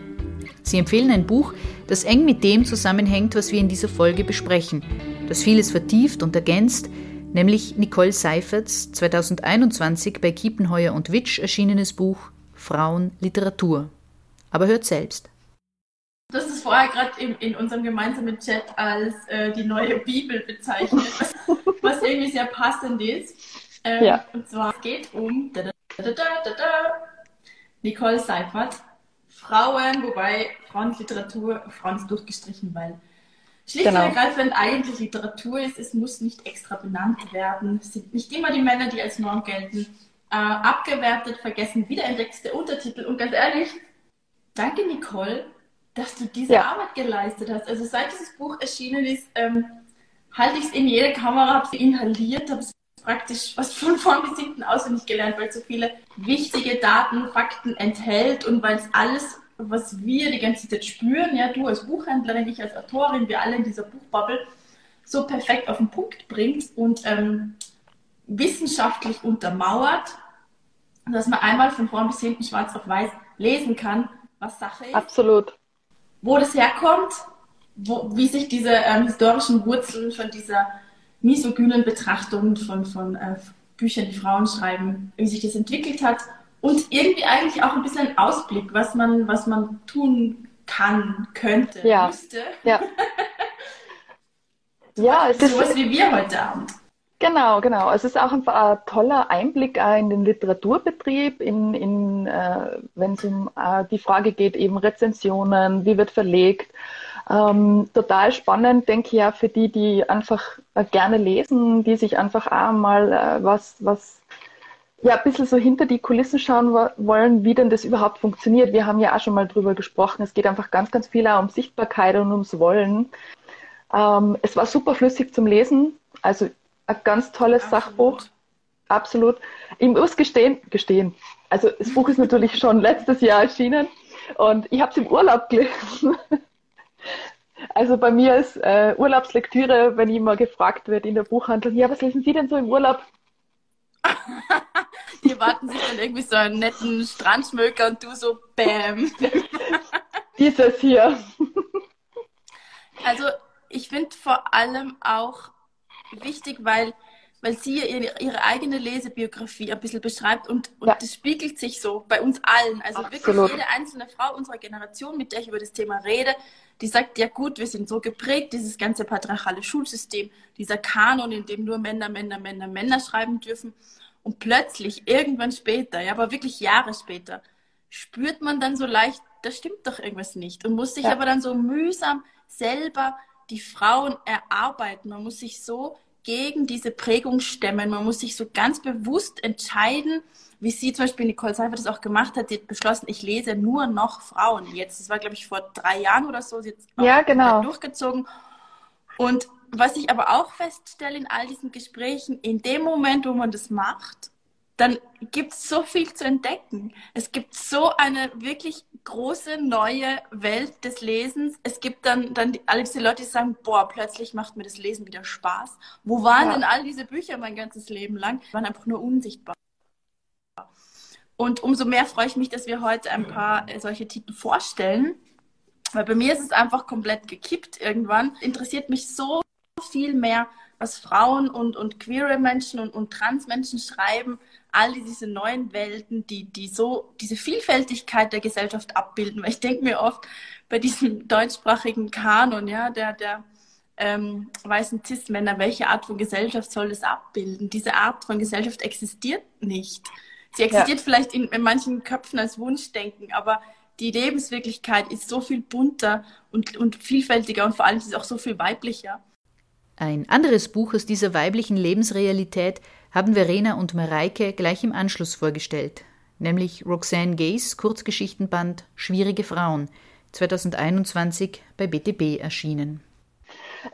Sie empfehlen ein Buch, das eng mit dem zusammenhängt, was wir in dieser Folge besprechen, das vieles vertieft und ergänzt, nämlich Nicole Seiferts 2021 bei Kiepenheuer und Witsch erschienenes Buch Frauen Literatur. Aber hört selbst. Du hast es vorher gerade in, in, unserem gemeinsamen Chat als äh, die neue Bibel bezeichnet, was, was irgendwie sehr passend ist. Ähm, ja. Und zwar es geht um da, da, da, Nicole Seifert, Frauen, wobei Frauenliteratur, Frauen ist durchgestrichen, weil schlicht genau. und ergreifend eigentlich Literatur ist, es muss nicht extra benannt werden. Es sind nicht immer die Männer, die als Norm gelten. Äh, abgewertet, vergessen, wiederentdeckte Untertitel und ganz ehrlich, danke Nicole dass du diese ja. Arbeit geleistet hast. Also seit dieses Buch erschienen ist, ähm, halte ich es in jede Kamera, habe es inhaliert, habe es praktisch fast von vorn bis hinten auswendig gelernt, weil es so viele wichtige Daten, Fakten enthält und weil es alles, was wir die ganze Zeit spüren, ja, du als Buchhändlerin, ich als Autorin, wir alle in dieser Buchbubble, so perfekt auf den Punkt bringt und ähm, wissenschaftlich untermauert, dass man einmal von vorn bis hinten schwarz auf weiß lesen kann, was Sache ist. Absolut wo das herkommt, wo, wie sich diese ähm, historischen Wurzeln von dieser misogynen Betrachtung von, von äh, Büchern, die Frauen schreiben, wie sich das entwickelt hat und irgendwie eigentlich auch ein bisschen ein Ausblick, was man, was man tun kann, könnte, ja. müsste. Ja, ja es ist sowas wie wir heute Abend. Genau, genau. Es ist auch ein, ein toller Einblick in den Literaturbetrieb, in, in, äh, wenn es um äh, die Frage geht, eben Rezensionen, wie wird verlegt. Ähm, total spannend, denke ich ja, für die, die einfach äh, gerne lesen, die sich einfach auch mal äh, was, was ja, ein bisschen so hinter die Kulissen schauen wollen, wie denn das überhaupt funktioniert. Wir haben ja auch schon mal drüber gesprochen. Es geht einfach ganz, ganz viel auch um Sichtbarkeit und ums Wollen. Ähm, es war super flüssig zum Lesen. Also ein ganz tolles Absolut. Sachbuch. Absolut. Ich muss gestehen, gestehen. Also das Buch ist natürlich schon letztes Jahr erschienen und ich habe es im Urlaub gelesen. Also bei mir ist äh, Urlaubslektüre, wenn ich mal gefragt wird in der Buchhandlung, ja, was lesen Sie denn so im Urlaub? Die warten sich dann irgendwie so einen netten Strandschmöker und du so Bäm. Dieses hier. Also ich finde vor allem auch wichtig, weil, weil sie ihre, ihre eigene Lesebiografie ein bisschen beschreibt und, und ja. das spiegelt sich so bei uns allen. Also Absolut. wirklich jede einzelne Frau unserer Generation, mit der ich über das Thema rede, die sagt, ja gut, wir sind so geprägt, dieses ganze patriarchale Schulsystem, dieser Kanon, in dem nur Männer, Männer, Männer, Männer schreiben dürfen. Und plötzlich, irgendwann später, ja, aber wirklich Jahre später, spürt man dann so leicht, da stimmt doch irgendwas nicht und muss sich ja. aber dann so mühsam selber die Frauen erarbeiten. Man muss sich so gegen diese Prägung stemmen. Man muss sich so ganz bewusst entscheiden, wie sie zum Beispiel Nicole Seifer das auch gemacht hat. Sie hat beschlossen, ich lese nur noch Frauen jetzt. Das war, glaube ich, vor drei Jahren oder so. Sie hat ja, genau. durchgezogen. Und was ich aber auch feststelle in all diesen Gesprächen, in dem Moment, wo man das macht, dann gibt es so viel zu entdecken. Es gibt so eine wirklich große neue Welt des Lesens. Es gibt dann, dann alle diese Leute, die sagen, boah, plötzlich macht mir das Lesen wieder Spaß. Wo waren ja. denn all diese Bücher mein ganzes Leben lang? Die waren einfach nur unsichtbar. Und umso mehr freue ich mich, dass wir heute ein paar äh, solche Titel vorstellen. Weil bei mir ist es einfach komplett gekippt irgendwann. Interessiert mich so viel mehr, was Frauen und, und queere Menschen und, und Transmenschen schreiben, all diese neuen Welten, die, die so diese Vielfältigkeit der Gesellschaft abbilden. Weil ich denke mir oft bei diesem deutschsprachigen Kanon, ja, der, der ähm, weißen Cis-Männer, welche Art von Gesellschaft soll das abbilden? Diese Art von Gesellschaft existiert nicht. Sie existiert ja. vielleicht in, in manchen Köpfen als Wunschdenken, aber die Lebenswirklichkeit ist so viel bunter und, und vielfältiger und vor allem ist es auch so viel weiblicher. Ein anderes Buch aus dieser weiblichen Lebensrealität haben Verena und Mareike gleich im Anschluss vorgestellt, nämlich Roxanne Gays Kurzgeschichtenband Schwierige Frauen, 2021 bei BTB erschienen.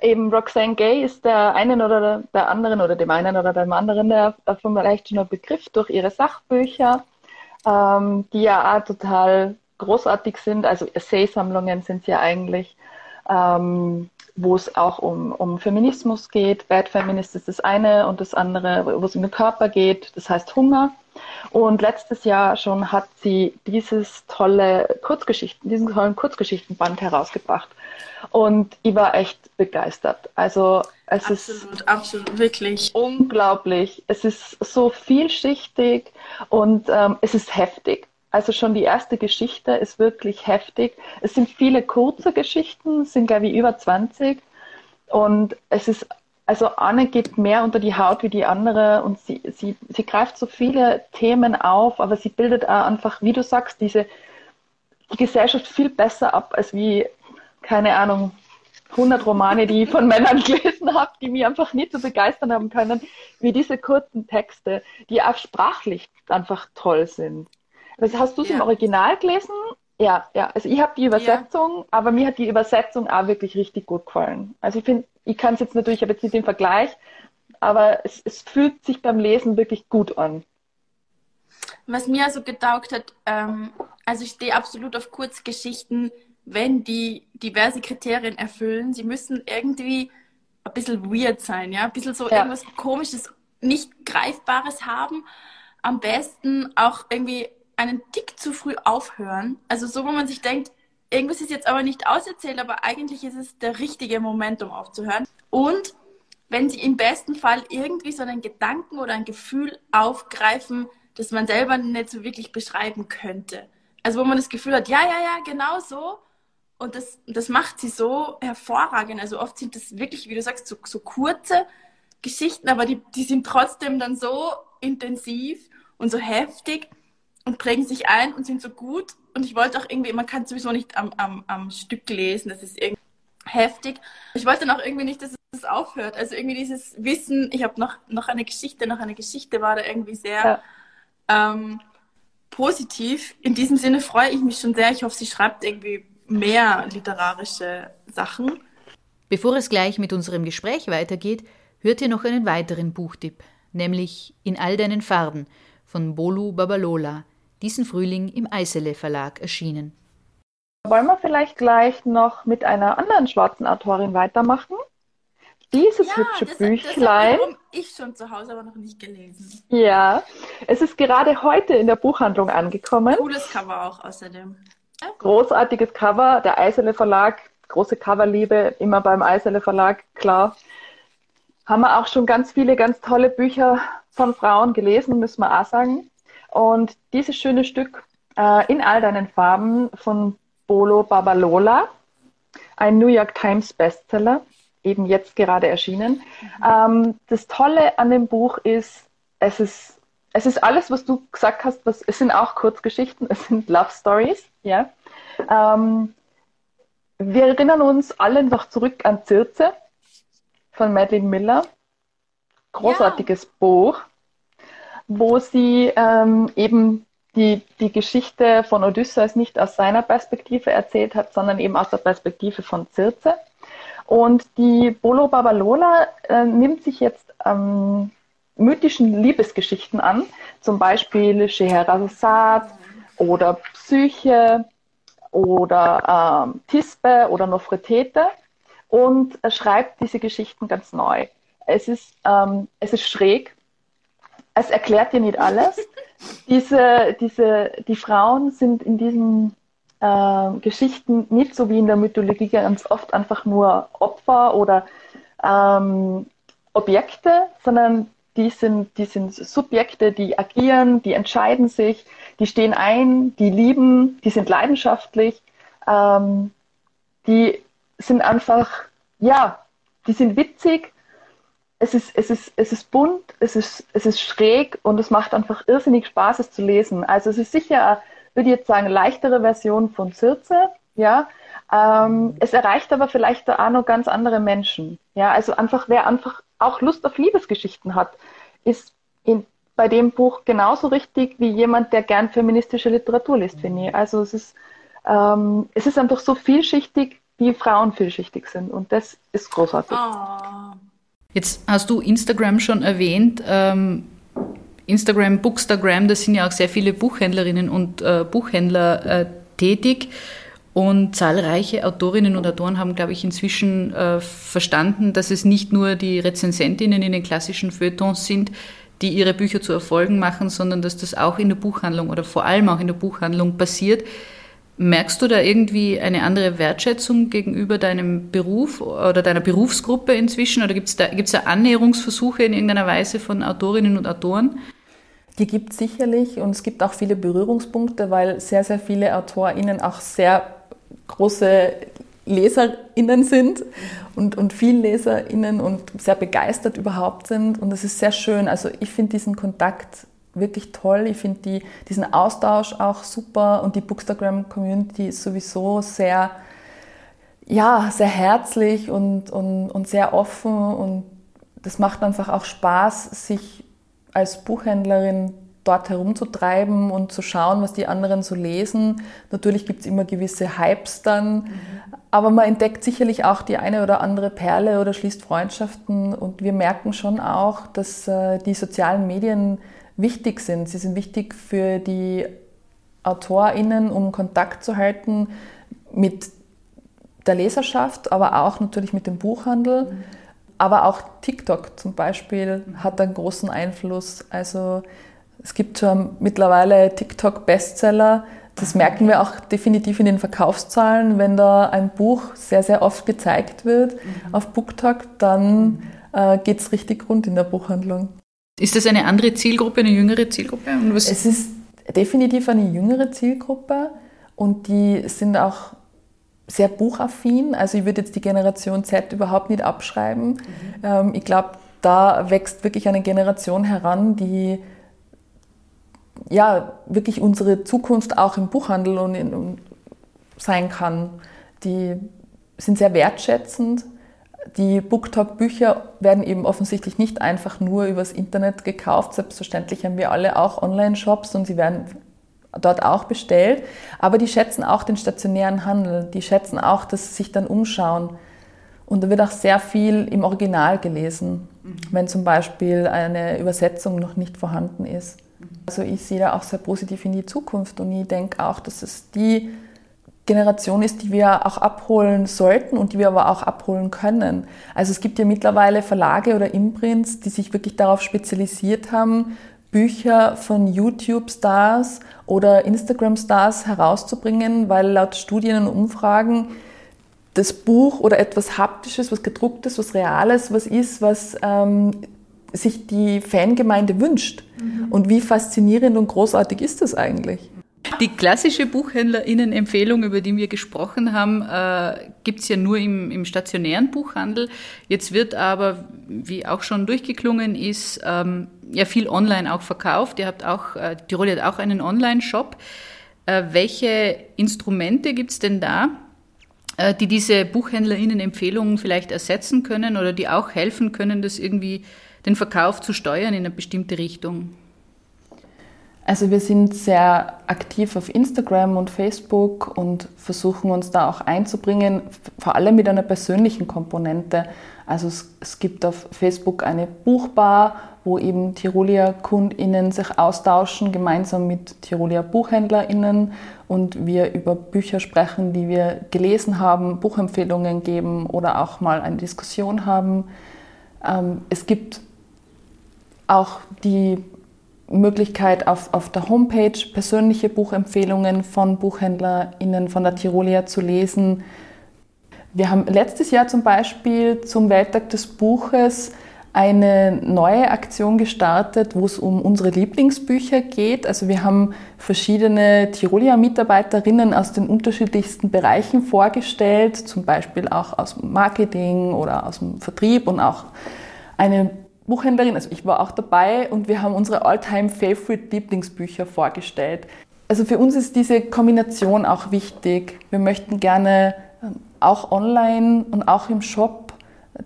Eben Roxanne Gay ist der einen oder der anderen oder dem einen oder dem anderen der vielleicht schon ein Begriff durch ihre Sachbücher, ähm, die ja auch total großartig sind. Also Essaysammlungen sind sie ja eigentlich. Ähm, wo es auch um, um Feminismus geht. Bad Feminist ist das eine und das andere, wo es um den Körper geht, das heißt Hunger. Und letztes Jahr schon hat sie dieses tolle Kurzgeschichten, diesen tollen Kurzgeschichtenband herausgebracht. Und ich war echt begeistert. Also es absolut, ist absolut, wirklich unglaublich. Es ist so vielschichtig und ähm, es ist heftig. Also schon die erste Geschichte ist wirklich heftig. Es sind viele kurze Geschichten, es sind glaube ich über 20. Und es ist, also Anne geht mehr unter die Haut wie die andere und sie, sie, sie greift so viele Themen auf, aber sie bildet auch einfach, wie du sagst, diese, die Gesellschaft viel besser ab, als wie, keine Ahnung, 100 Romane, die ich von Männern gelesen habe, die mich einfach nie zu begeistern haben können, wie diese kurzen Texte, die auch sprachlich einfach toll sind. Was hast du es ja. im Original gelesen? Ja, ja. Also ich habe die Übersetzung, ja. aber mir hat die Übersetzung auch wirklich richtig gut gefallen. Also ich finde, ich kann es jetzt natürlich, ich habe jetzt nicht den Vergleich, aber es, es fühlt sich beim Lesen wirklich gut an. Was mir also getaugt hat, ähm, also ich stehe absolut auf Kurzgeschichten, wenn die diverse Kriterien erfüllen. Sie müssen irgendwie ein bisschen weird sein, ja, ein bisschen so ja. irgendwas komisches, nicht greifbares haben. Am besten auch irgendwie einen Tick zu früh aufhören. Also so, wo man sich denkt, irgendwas ist jetzt aber nicht auserzählt, aber eigentlich ist es der richtige Moment, um aufzuhören. Und wenn sie im besten Fall irgendwie so einen Gedanken oder ein Gefühl aufgreifen, das man selber nicht so wirklich beschreiben könnte. Also wo man das Gefühl hat, ja, ja, ja, genau so. Und das, das macht sie so hervorragend. Also oft sind das wirklich, wie du sagst, so, so kurze, Geschichten, aber die, die sind trotzdem dann so intensiv und so heftig und prägen sich ein und sind so gut. Und ich wollte auch irgendwie, man kann sowieso nicht am, am, am Stück lesen, das ist irgendwie heftig. Ich wollte dann auch irgendwie nicht, dass es aufhört. Also irgendwie dieses Wissen, ich habe noch, noch eine Geschichte, noch eine Geschichte war da irgendwie sehr ja. ähm, positiv. In diesem Sinne freue ich mich schon sehr. Ich hoffe, sie schreibt irgendwie mehr literarische Sachen. Bevor es gleich mit unserem Gespräch weitergeht, hört ihr noch einen weiteren Buchtipp, nämlich In all deinen Farben von Bolu Babalola, diesen Frühling im Eisele Verlag erschienen. Wollen wir vielleicht gleich noch mit einer anderen schwarzen Autorin weitermachen? Dieses ja, hübsche das, Büchlein. Das ich schon zu Hause, aber noch nicht gelesen. Ja, es ist gerade heute in der Buchhandlung angekommen. Cooles Cover auch außerdem. Großartiges Cover, der Eisele Verlag, große Coverliebe, immer beim Eisele Verlag, klar. Haben wir auch schon ganz viele ganz tolle Bücher von Frauen gelesen, müssen wir auch sagen. Und dieses schöne Stück äh, in all deinen Farben von Bolo Babalola, ein New York Times Bestseller, eben jetzt gerade erschienen. Mhm. Ähm, das Tolle an dem Buch ist, es ist, es ist alles, was du gesagt hast, was, es sind auch Kurzgeschichten, es sind Love Stories, ja. Ähm, wir erinnern uns alle noch zurück an Circe von Madeline Miller. Großartiges ja. Buch, wo sie ähm, eben die, die Geschichte von Odysseus nicht aus seiner Perspektive erzählt hat, sondern eben aus der Perspektive von Circe. Und die Bolo Babalola äh, nimmt sich jetzt ähm, mythischen Liebesgeschichten an, zum Beispiel Scheherazade oder Psyche oder ähm, Tisbe oder Nofretete und schreibt diese Geschichten ganz neu. Es ist, ähm, es ist schräg, es erklärt dir nicht alles. diese, diese, die Frauen sind in diesen äh, Geschichten nicht so wie in der Mythologie ganz oft einfach nur Opfer oder ähm, Objekte, sondern die sind, die sind Subjekte, die agieren, die entscheiden sich, die stehen ein, die lieben, die sind leidenschaftlich, ähm, die sind einfach, ja, die sind witzig, es ist, es ist, es ist bunt, es ist, es ist schräg und es macht einfach irrsinnig Spaß, es zu lesen. Also es ist sicher, würde ich jetzt sagen, leichtere Version von Circe, ja. Ähm, es erreicht aber vielleicht auch noch ganz andere Menschen. Ja, also einfach, wer einfach auch Lust auf Liebesgeschichten hat, ist in, bei dem Buch genauso richtig wie jemand, der gern feministische Literatur liest, finde ich. Also es ist, ähm, es ist einfach so vielschichtig, wie Frauen vielschichtig sind und das ist großartig. Oh. Jetzt hast du Instagram schon erwähnt. Ähm, Instagram, Bookstagram, da sind ja auch sehr viele Buchhändlerinnen und äh, Buchhändler äh, tätig. Und zahlreiche Autorinnen und Autoren haben, glaube ich, inzwischen äh, verstanden, dass es nicht nur die Rezensentinnen in den klassischen Feuilletons sind, die ihre Bücher zu Erfolgen machen, sondern dass das auch in der Buchhandlung oder vor allem auch in der Buchhandlung passiert. Merkst du da irgendwie eine andere Wertschätzung gegenüber deinem Beruf oder deiner Berufsgruppe inzwischen? Oder gibt es da, da Annäherungsversuche in irgendeiner Weise von Autorinnen und Autoren? Die gibt es sicherlich und es gibt auch viele Berührungspunkte, weil sehr, sehr viele AutorInnen auch sehr große LeserInnen sind und, und viel LeserInnen und sehr begeistert überhaupt sind. Und es ist sehr schön. Also ich finde diesen Kontakt wirklich toll. Ich finde die, diesen Austausch auch super und die Bookstagram-Community ist sowieso sehr, ja, sehr herzlich und, und, und sehr offen und das macht einfach auch Spaß, sich als Buchhändlerin dort herumzutreiben und zu schauen, was die anderen so lesen. Natürlich gibt es immer gewisse Hypes dann, mhm. aber man entdeckt sicherlich auch die eine oder andere Perle oder schließt Freundschaften und wir merken schon auch, dass äh, die sozialen Medien wichtig sind. Sie sind wichtig für die AutorInnen, um Kontakt zu halten mit der Leserschaft, aber auch natürlich mit dem Buchhandel. Mhm. Aber auch TikTok zum Beispiel hat einen großen Einfluss. Also es gibt schon mittlerweile TikTok-Bestseller. Das merken wir auch definitiv in den Verkaufszahlen. Wenn da ein Buch sehr, sehr oft gezeigt wird mhm. auf BookTok, dann äh, geht es richtig rund in der Buchhandlung. Ist das eine andere Zielgruppe, eine jüngere Zielgruppe? es ist definitiv eine jüngere Zielgruppe und die sind auch sehr buchaffin. Also ich würde jetzt die Generation Z überhaupt nicht abschreiben. Mhm. Ähm, ich glaube, da wächst wirklich eine Generation heran, die ja wirklich unsere Zukunft auch im Buchhandel und, in, und sein kann. Die sind sehr wertschätzend. Die BookTalk-Bücher werden eben offensichtlich nicht einfach nur übers Internet gekauft. Selbstverständlich haben wir alle auch Online-Shops und sie werden dort auch bestellt. Aber die schätzen auch den stationären Handel. Die schätzen auch, dass sie sich dann umschauen. Und da wird auch sehr viel im Original gelesen, mhm. wenn zum Beispiel eine Übersetzung noch nicht vorhanden ist. Mhm. Also ich sehe da auch sehr positiv in die Zukunft und ich denke auch, dass es die Generation ist, die wir auch abholen sollten und die wir aber auch abholen können. Also es gibt ja mittlerweile Verlage oder Imprints, die sich wirklich darauf spezialisiert haben, Bücher von YouTube-Stars oder Instagram-Stars herauszubringen, weil laut Studien und Umfragen das Buch oder etwas Haptisches, was gedrucktes, was Reales, was ist, was ähm, sich die Fangemeinde wünscht. Mhm. Und wie faszinierend und großartig ist das eigentlich? Die klassische Buchhändlerinnen-Empfehlung, über die wir gesprochen haben, äh, gibt es ja nur im, im, stationären Buchhandel. Jetzt wird aber, wie auch schon durchgeklungen ist, ähm, ja viel online auch verkauft. Ihr habt auch, äh, Tirol hat auch einen Online-Shop. Äh, welche Instrumente gibt es denn da, äh, die diese BuchhändlerInnen-Empfehlungen vielleicht ersetzen können oder die auch helfen können, das irgendwie den Verkauf zu steuern in eine bestimmte Richtung? Also wir sind sehr aktiv auf Instagram und Facebook und versuchen uns da auch einzubringen, vor allem mit einer persönlichen Komponente. Also es, es gibt auf Facebook eine Buchbar, wo eben Tirolier KundInnen sich austauschen, gemeinsam mit Tirolier BuchhändlerInnen und wir über Bücher sprechen, die wir gelesen haben, Buchempfehlungen geben oder auch mal eine Diskussion haben. Ähm, es gibt auch die Möglichkeit auf, auf der Homepage persönliche Buchempfehlungen von BuchhändlerInnen von der Tirolia zu lesen. Wir haben letztes Jahr zum Beispiel zum Welttag des Buches eine neue Aktion gestartet, wo es um unsere Lieblingsbücher geht. Also wir haben verschiedene Tirolia-Mitarbeiterinnen aus den unterschiedlichsten Bereichen vorgestellt, zum Beispiel auch aus dem Marketing oder aus dem Vertrieb und auch eine Buchhändlerin, also ich war auch dabei und wir haben unsere all-time favorite Lieblingsbücher vorgestellt. Also für uns ist diese Kombination auch wichtig. Wir möchten gerne ähm, auch online und auch im Shop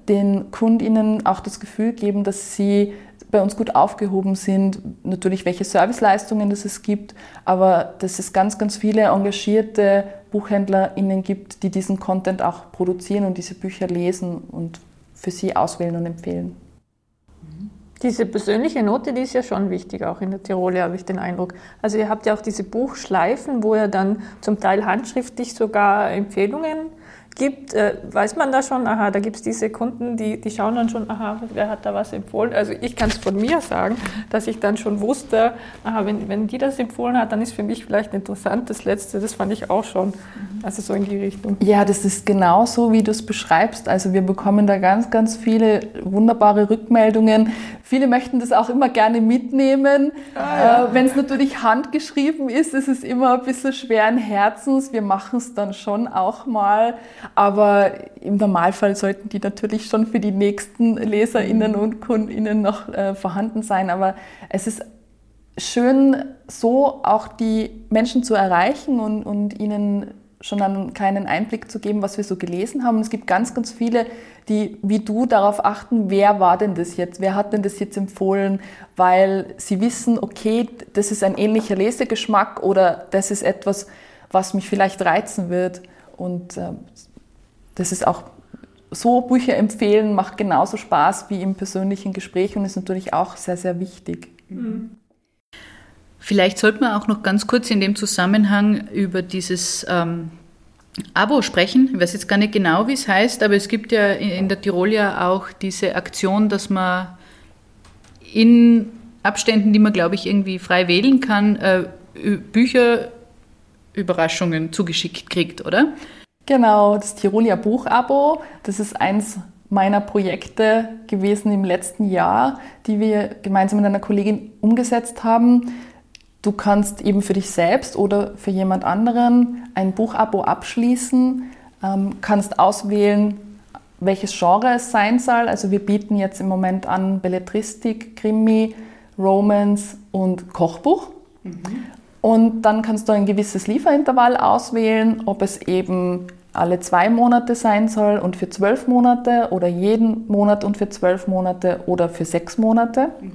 den Kundinnen auch das Gefühl geben, dass sie bei uns gut aufgehoben sind. Natürlich, welche Serviceleistungen es gibt, aber dass es ganz, ganz viele engagierte BuchhändlerInnen gibt, die diesen Content auch produzieren und diese Bücher lesen und für sie auswählen und empfehlen. Diese persönliche Note, die ist ja schon wichtig, auch in der Tirole, habe ich den Eindruck. Also ihr habt ja auch diese Buchschleifen, wo ihr dann zum Teil handschriftlich sogar Empfehlungen gibt, äh, weiß man da schon, aha, da gibt es diese Kunden, die, die schauen dann schon, aha, wer hat da was empfohlen. Also ich kann es von mir sagen, dass ich dann schon wusste, aha, wenn, wenn die das empfohlen hat, dann ist für mich vielleicht interessant. Das letzte, das fand ich auch schon. Also so in die Richtung. Ja, das ist genau so, wie du es beschreibst. Also wir bekommen da ganz, ganz viele wunderbare Rückmeldungen. Viele möchten das auch immer gerne mitnehmen. Ah, ja. äh, wenn es natürlich handgeschrieben ist, ist es immer ein bisschen schweren Herzens. Wir machen es dann schon auch mal. Aber im Normalfall sollten die natürlich schon für die nächsten LeserInnen und KundInnen noch äh, vorhanden sein. Aber es ist schön, so auch die Menschen zu erreichen und, und ihnen schon einen kleinen Einblick zu geben, was wir so gelesen haben. es gibt ganz, ganz viele, die wie du darauf achten, wer war denn das jetzt? Wer hat denn das jetzt empfohlen? Weil sie wissen, okay, das ist ein ähnlicher Lesegeschmack oder das ist etwas, was mich vielleicht reizen wird. Und äh, das ist auch so Bücher empfehlen, macht genauso Spaß wie im persönlichen Gespräch und ist natürlich auch sehr, sehr wichtig. Mhm. Vielleicht sollte man auch noch ganz kurz in dem Zusammenhang über dieses ähm, Abo sprechen. Ich weiß jetzt gar nicht genau, wie es heißt, aber es gibt ja in der Tirol ja auch diese Aktion, dass man in Abständen, die man, glaube ich, irgendwie frei wählen kann, äh, Bücherüberraschungen zugeschickt kriegt, oder? Genau, das Tirolia Buchabo, das ist eins meiner Projekte gewesen im letzten Jahr, die wir gemeinsam mit einer Kollegin umgesetzt haben. Du kannst eben für dich selbst oder für jemand anderen ein Buchabo abschließen, ähm, kannst auswählen, welches Genre es sein soll. Also wir bieten jetzt im Moment an Belletristik, Krimi, Romance und Kochbuch. Mhm. Und dann kannst du ein gewisses Lieferintervall auswählen, ob es eben alle zwei Monate sein soll und für zwölf Monate oder jeden Monat und für zwölf Monate oder für sechs Monate. Mhm.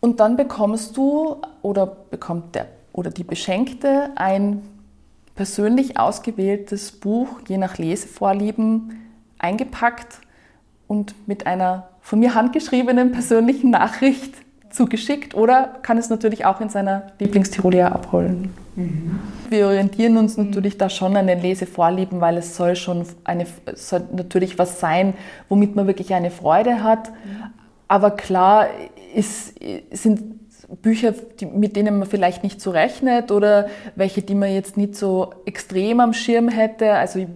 Und dann bekommst du oder bekommt der oder die Beschenkte ein persönlich ausgewähltes Buch, je nach Lesevorlieben, eingepackt und mit einer von mir handgeschriebenen persönlichen Nachricht zugeschickt oder kann es natürlich auch in seiner Lieblingstiroler abholen. Mhm. Wir orientieren uns natürlich da schon an den Lesevorlieben, weil es soll schon eine, soll natürlich was sein, womit man wirklich eine Freude hat. Aber klar ist, sind Bücher, die, mit denen man vielleicht nicht so rechnet oder welche, die man jetzt nicht so extrem am Schirm hätte. Also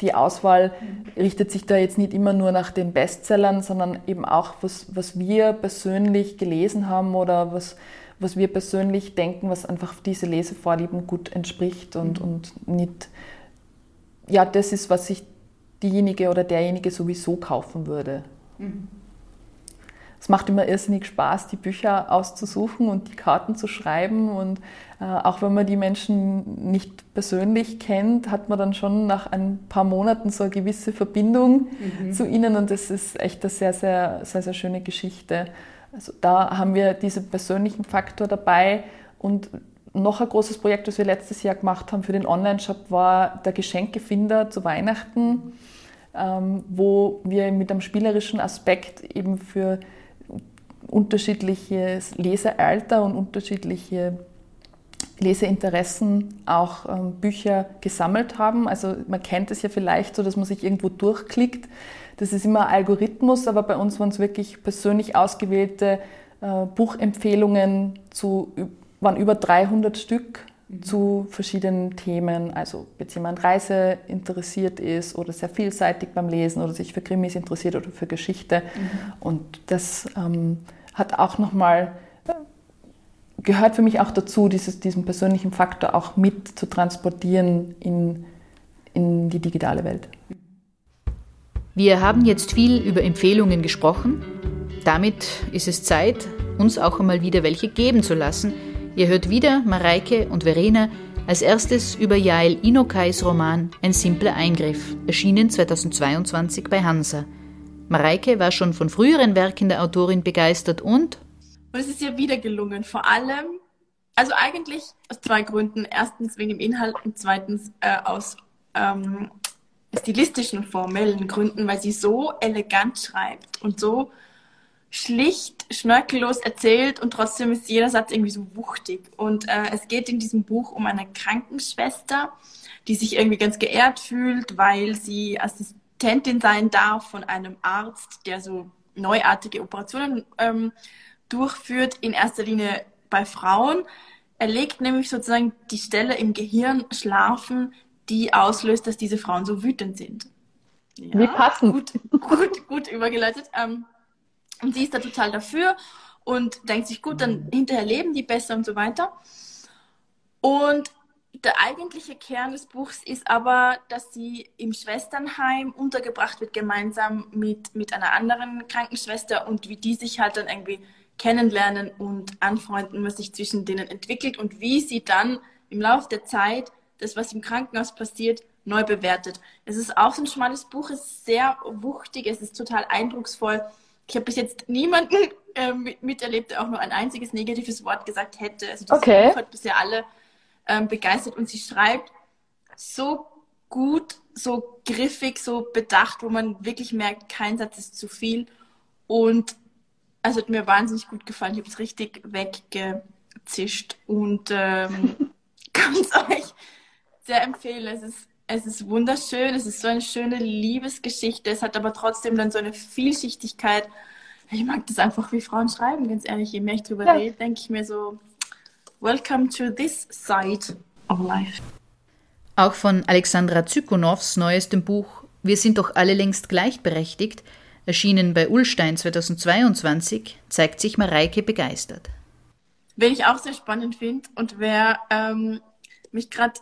die Auswahl richtet sich da jetzt nicht immer nur nach den Bestsellern, sondern eben auch, was, was wir persönlich gelesen haben oder was, was wir persönlich denken, was einfach diese Lesevorlieben gut entspricht und, mhm. und nicht, ja, das ist, was sich diejenige oder derjenige sowieso kaufen würde. Mhm es macht immer irrsinnig Spaß, die Bücher auszusuchen und die Karten zu schreiben. Und äh, auch wenn man die Menschen nicht persönlich kennt, hat man dann schon nach ein paar Monaten so eine gewisse Verbindung mhm. zu ihnen. Und das ist echt eine sehr, sehr, sehr, sehr schöne Geschichte. Also da haben wir diesen persönlichen Faktor dabei. Und noch ein großes Projekt, das wir letztes Jahr gemacht haben für den Online-Shop, war der Geschenkefinder zu Weihnachten, ähm, wo wir mit einem spielerischen Aspekt eben für unterschiedliches Lesealter und unterschiedliche Leseinteressen auch ähm, Bücher gesammelt haben. Also man kennt es ja vielleicht so, dass man sich irgendwo durchklickt. Das ist immer Algorithmus, aber bei uns waren es wirklich persönlich ausgewählte äh, Buchempfehlungen zu, waren über 300 Stück mhm. zu verschiedenen Themen. Also ob jetzt jemand Reise interessiert ist oder sehr vielseitig beim Lesen oder sich für Krimis interessiert oder für Geschichte. Mhm. Und das ähm, hat auch nochmal, gehört für mich auch dazu, dieses, diesen persönlichen Faktor auch mit zu transportieren in, in die digitale Welt. Wir haben jetzt viel über Empfehlungen gesprochen. Damit ist es Zeit, uns auch einmal wieder welche geben zu lassen. Ihr hört wieder Mareike und Verena als erstes über Jael Inokais Roman Ein simpler Eingriff, erschienen 2022 bei Hansa. Mareike war schon von früheren Werken der Autorin begeistert und und es ist ihr wieder gelungen, vor allem, also eigentlich aus zwei Gründen. Erstens wegen dem Inhalt und zweitens äh, aus ähm, stilistischen, formellen Gründen, weil sie so elegant schreibt und so schlicht, schnörkellos erzählt und trotzdem ist jeder Satz irgendwie so wuchtig. Und äh, es geht in diesem Buch um eine Krankenschwester, die sich irgendwie ganz geehrt fühlt, weil sie Assist Assistentin sein darf von einem Arzt, der so neuartige Operationen ähm, durchführt, in erster Linie bei Frauen. Er legt nämlich sozusagen die Stelle im Gehirn schlafen, die auslöst, dass diese Frauen so wütend sind. Ja, Wie passend. Gut, gut, gut übergeleitet. Ähm, und sie ist da total dafür und denkt sich, gut, dann hinterher leben die besser und so weiter. Und der eigentliche Kern des Buchs ist aber, dass sie im Schwesternheim untergebracht wird, gemeinsam mit, mit einer anderen Krankenschwester und wie die sich halt dann irgendwie kennenlernen und anfreunden, was sich zwischen denen entwickelt und wie sie dann im Laufe der Zeit das, was im Krankenhaus passiert, neu bewertet. Es ist auch so ein schmales Buch, es ist sehr wuchtig, es ist total eindrucksvoll. Ich habe bis jetzt niemanden äh, miterlebt, der auch nur ein einziges negatives Wort gesagt hätte. Also das okay. Hat bisher alle ähm, begeistert und sie schreibt so gut, so griffig, so bedacht, wo man wirklich merkt, kein Satz ist zu viel. Und also hat mir wahnsinnig gut gefallen. Ich habe es richtig weggezischt und ähm, kann es euch sehr empfehlen. Es ist, es ist wunderschön, es ist so eine schöne Liebesgeschichte. Es hat aber trotzdem dann so eine Vielschichtigkeit. Ich mag das einfach, wie Frauen schreiben, ganz ehrlich. Je mehr ich drüber ja. rede, denke ich mir so, Welcome to this side of life. Auch von Alexandra Zykonows neuestem Buch Wir sind doch alle längst gleichberechtigt, erschienen bei Ullstein 2022, zeigt sich Mareike begeistert. Wen ich auch sehr spannend finde und wer ähm, mich gerade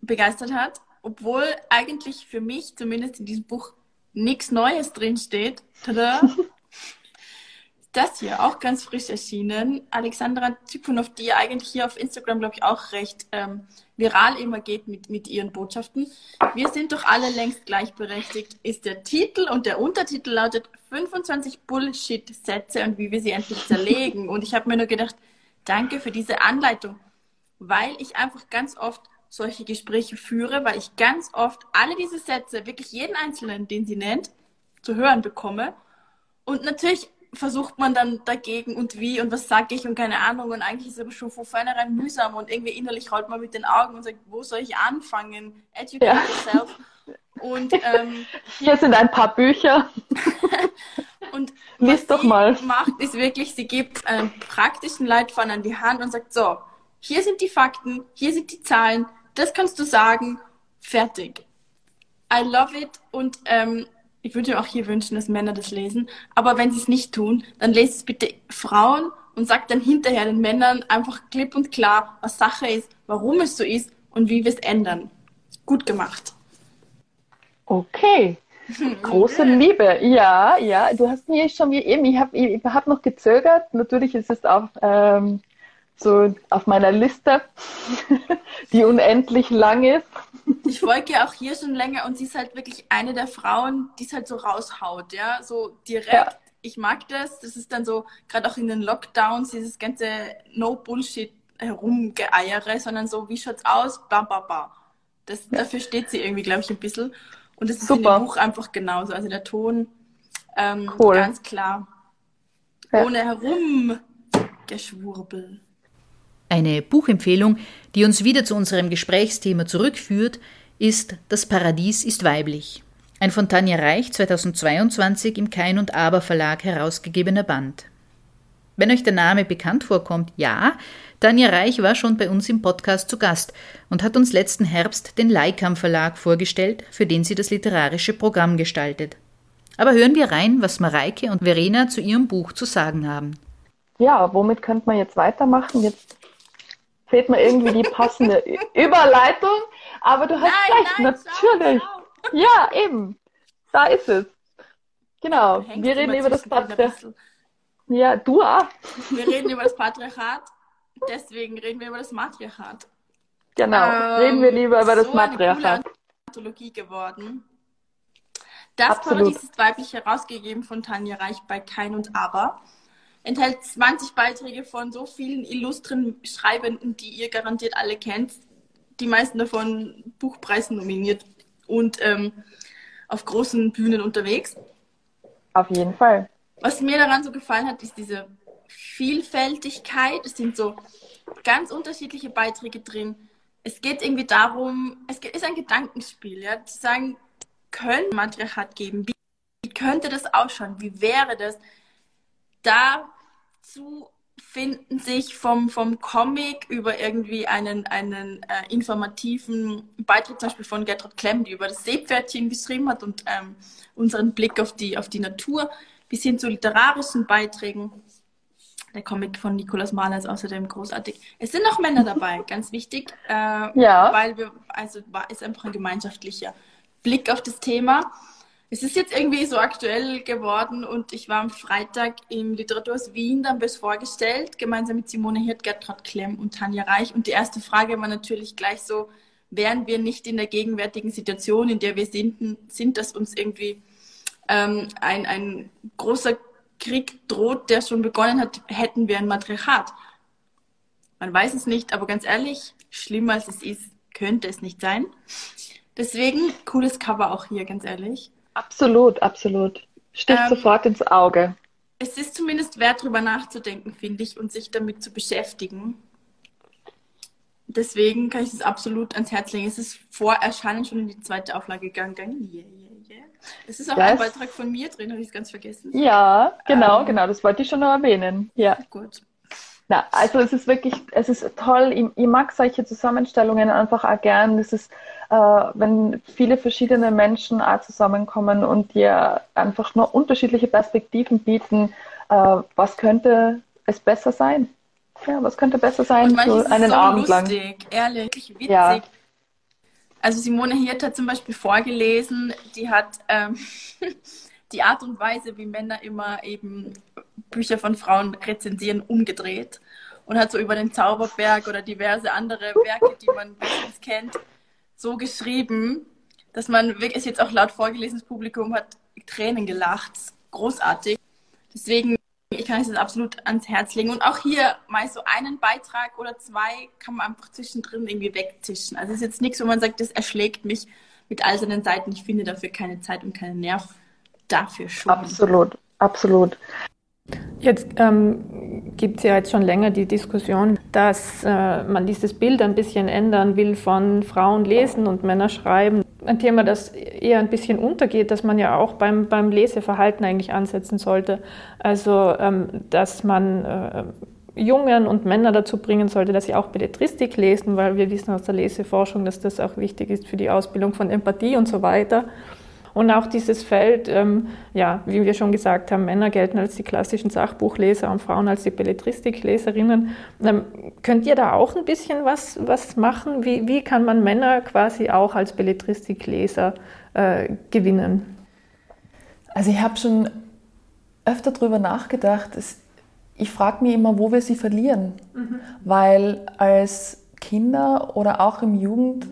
begeistert hat, obwohl eigentlich für mich zumindest in diesem Buch nichts Neues drinsteht. Tada! das hier, auch ganz frisch erschienen. Alexandra Zypunov, die eigentlich hier auf Instagram, glaube ich, auch recht ähm, viral immer geht mit, mit ihren Botschaften. Wir sind doch alle längst gleichberechtigt, ist der Titel und der Untertitel lautet 25 Bullshit-Sätze und wie wir sie endlich zerlegen. Und ich habe mir nur gedacht, danke für diese Anleitung, weil ich einfach ganz oft solche Gespräche führe, weil ich ganz oft alle diese Sätze, wirklich jeden einzelnen, den sie nennt, zu hören bekomme. Und natürlich versucht man dann dagegen und wie und was sage ich und keine Ahnung und eigentlich ist es aber schon von vornherein mühsam und irgendwie innerlich rollt man mit den Augen und sagt, wo soll ich anfangen? Educate ja. yourself. Und ähm, hier sind ein paar Bücher. und Lies doch mal. macht, ist wirklich, sie gibt einen praktischen Leitfaden an die Hand und sagt, so, hier sind die Fakten, hier sind die Zahlen, das kannst du sagen, fertig. I love it und ähm, ich würde mir auch hier wünschen, dass Männer das lesen. Aber wenn sie es nicht tun, dann lest es bitte Frauen und sagt dann hinterher den Männern einfach klipp und klar, was Sache ist, warum es so ist und wie wir es ändern. Gut gemacht. Okay. Große Liebe. Ja, ja. Du hast mir schon wie eben, ich habe ich hab noch gezögert. Natürlich ist es auch ähm, so auf meiner Liste, die unendlich lang ist. Ich folge ja auch hier schon länger und sie ist halt wirklich eine der Frauen, die es halt so raushaut, ja, so direkt. Ja. Ich mag das. Das ist dann so, gerade auch in den Lockdowns, dieses ganze No-Bullshit herumgeeiere, sondern so, wie schaut's aus? Ba, ba, ba. Das, ja. Dafür steht sie irgendwie, glaube ich, ein bisschen. Und das ist Super. in dem Buch einfach genauso. Also der Ton, ähm, cool. ganz klar. Ja. Ohne herumgeschwurbel. Eine Buchempfehlung, die uns wieder zu unserem Gesprächsthema zurückführt, ist Das Paradies ist weiblich. Ein von Tanja Reich 2022 im Kein und Aber Verlag herausgegebener Band. Wenn euch der Name bekannt vorkommt, ja, Tanja Reich war schon bei uns im Podcast zu Gast und hat uns letzten Herbst den Leikam Verlag vorgestellt, für den sie das literarische Programm gestaltet. Aber hören wir rein, was Mareike und Verena zu ihrem Buch zu sagen haben. Ja, womit könnte man jetzt weitermachen? Jetzt fehlt mir irgendwie die passende Überleitung. Aber du hast nein, recht, nein, natürlich. Ja, eben. Da ist es. Genau. Wir reden über das Patriarchat. Ja, du auch. Wir reden über das Patriarchat. Deswegen reden wir über das Matriarchat. Genau. Ähm, reden wir lieber über das so Matriarchat. Eine coole Anthologie geworden. Das Absolut. Paradies ist weiblich herausgegeben von Tanja Reich bei Kein und Aber enthält 20 Beiträge von so vielen illustren Schreibenden, die ihr garantiert alle kennt. Die meisten davon Buchpreisen nominiert und ähm, auf großen Bühnen unterwegs. Auf jeden Fall. Was mir daran so gefallen hat, ist diese Vielfältigkeit. Es sind so ganz unterschiedliche Beiträge drin. Es geht irgendwie darum, es ist ein Gedankenspiel, ja, zu sagen, könnte Matriarchat geben? Wie könnte das ausschauen? Wie wäre das? Dazu finden sich vom, vom Comic über irgendwie einen, einen äh, informativen Beitrag zum Beispiel von Gertrud Klemm, die über das Seepferdchen geschrieben hat und ähm, unseren Blick auf die, auf die Natur, bis hin zu literarischen Beiträgen. Der Comic von Nikolaus Mahler ist außerdem großartig. Es sind auch Männer dabei, ganz wichtig, äh, ja. weil wir, also war, ist einfach ein gemeinschaftlicher Blick auf das Thema es ist jetzt irgendwie so aktuell geworden und ich war am Freitag im Literaturhaus Wien, dann bis vorgestellt, gemeinsam mit Simone Hirt, Gertrud Klemm und Tanja Reich. Und die erste Frage war natürlich gleich so, wären wir nicht in der gegenwärtigen Situation, in der wir sind, sind dass uns irgendwie ähm, ein, ein großer Krieg droht, der schon begonnen hat, hätten wir ein Matriarchat. Man weiß es nicht, aber ganz ehrlich, schlimmer als es ist, könnte es nicht sein. Deswegen, cooles Cover auch hier, ganz ehrlich. Absolut, absolut. Sticht ähm, sofort ins Auge. Es ist zumindest wert, darüber nachzudenken, finde ich, und sich damit zu beschäftigen. Deswegen kann ich es absolut ans Herz legen. Es ist vor Erscheinen schon in die zweite Auflage gegangen. Yeah, yeah, yeah. Es ist auch yes. ein Beitrag von mir drin, habe ich es ganz vergessen. Ja, genau, ähm, genau, das wollte ich schon noch erwähnen. Ja. Gut. Na, also es ist wirklich, es ist toll. Ich, ich mag solche Zusammenstellungen einfach auch gern. Es ist, äh, wenn viele verschiedene Menschen auch zusammenkommen und dir einfach nur unterschiedliche Perspektiven bieten, äh, was könnte es besser sein? Ja, was könnte besser sein für einen so Abend lustig, lang? Ehrlich, witzig. Ja. Also Simone Hirt hat zum Beispiel vorgelesen, die hat ähm, die Art und Weise, wie Männer immer eben Bücher von Frauen rezensieren, umgedreht und hat so über den Zauberberg oder diverse andere Werke, die man bestens kennt, so geschrieben, dass man wirklich jetzt auch laut vorgelesenes Publikum hat Tränen gelacht. Großartig. Deswegen ich kann es das absolut ans Herz legen. Und auch hier mal so einen Beitrag oder zwei kann man einfach zwischendrin irgendwie wegtischen. Also es ist jetzt nichts, wo man sagt, das erschlägt mich mit all seinen Seiten. Ich finde dafür keine Zeit und keinen Nerv dafür schon. Absolut, absolut. Jetzt ähm, gibt es ja jetzt schon länger die Diskussion, dass äh, man dieses Bild ein bisschen ändern will von Frauen lesen und Männer schreiben. Ein Thema, das eher ein bisschen untergeht, dass man ja auch beim, beim Leseverhalten eigentlich ansetzen sollte. Also, ähm, dass man äh, Jungen und Männer dazu bringen sollte, dass sie auch Belletristik lesen, weil wir wissen aus der Leseforschung, dass das auch wichtig ist für die Ausbildung von Empathie und so weiter. Und auch dieses Feld, ähm, ja, wie wir schon gesagt haben, Männer gelten als die klassischen Sachbuchleser und Frauen als die Belletristikleserinnen. Ähm, könnt ihr da auch ein bisschen was, was machen? Wie, wie kann man Männer quasi auch als Belletristikleser äh, gewinnen? Also ich habe schon öfter darüber nachgedacht. Ich frage mich immer, wo wir sie verlieren. Mhm. Weil als Kinder oder auch im Jugend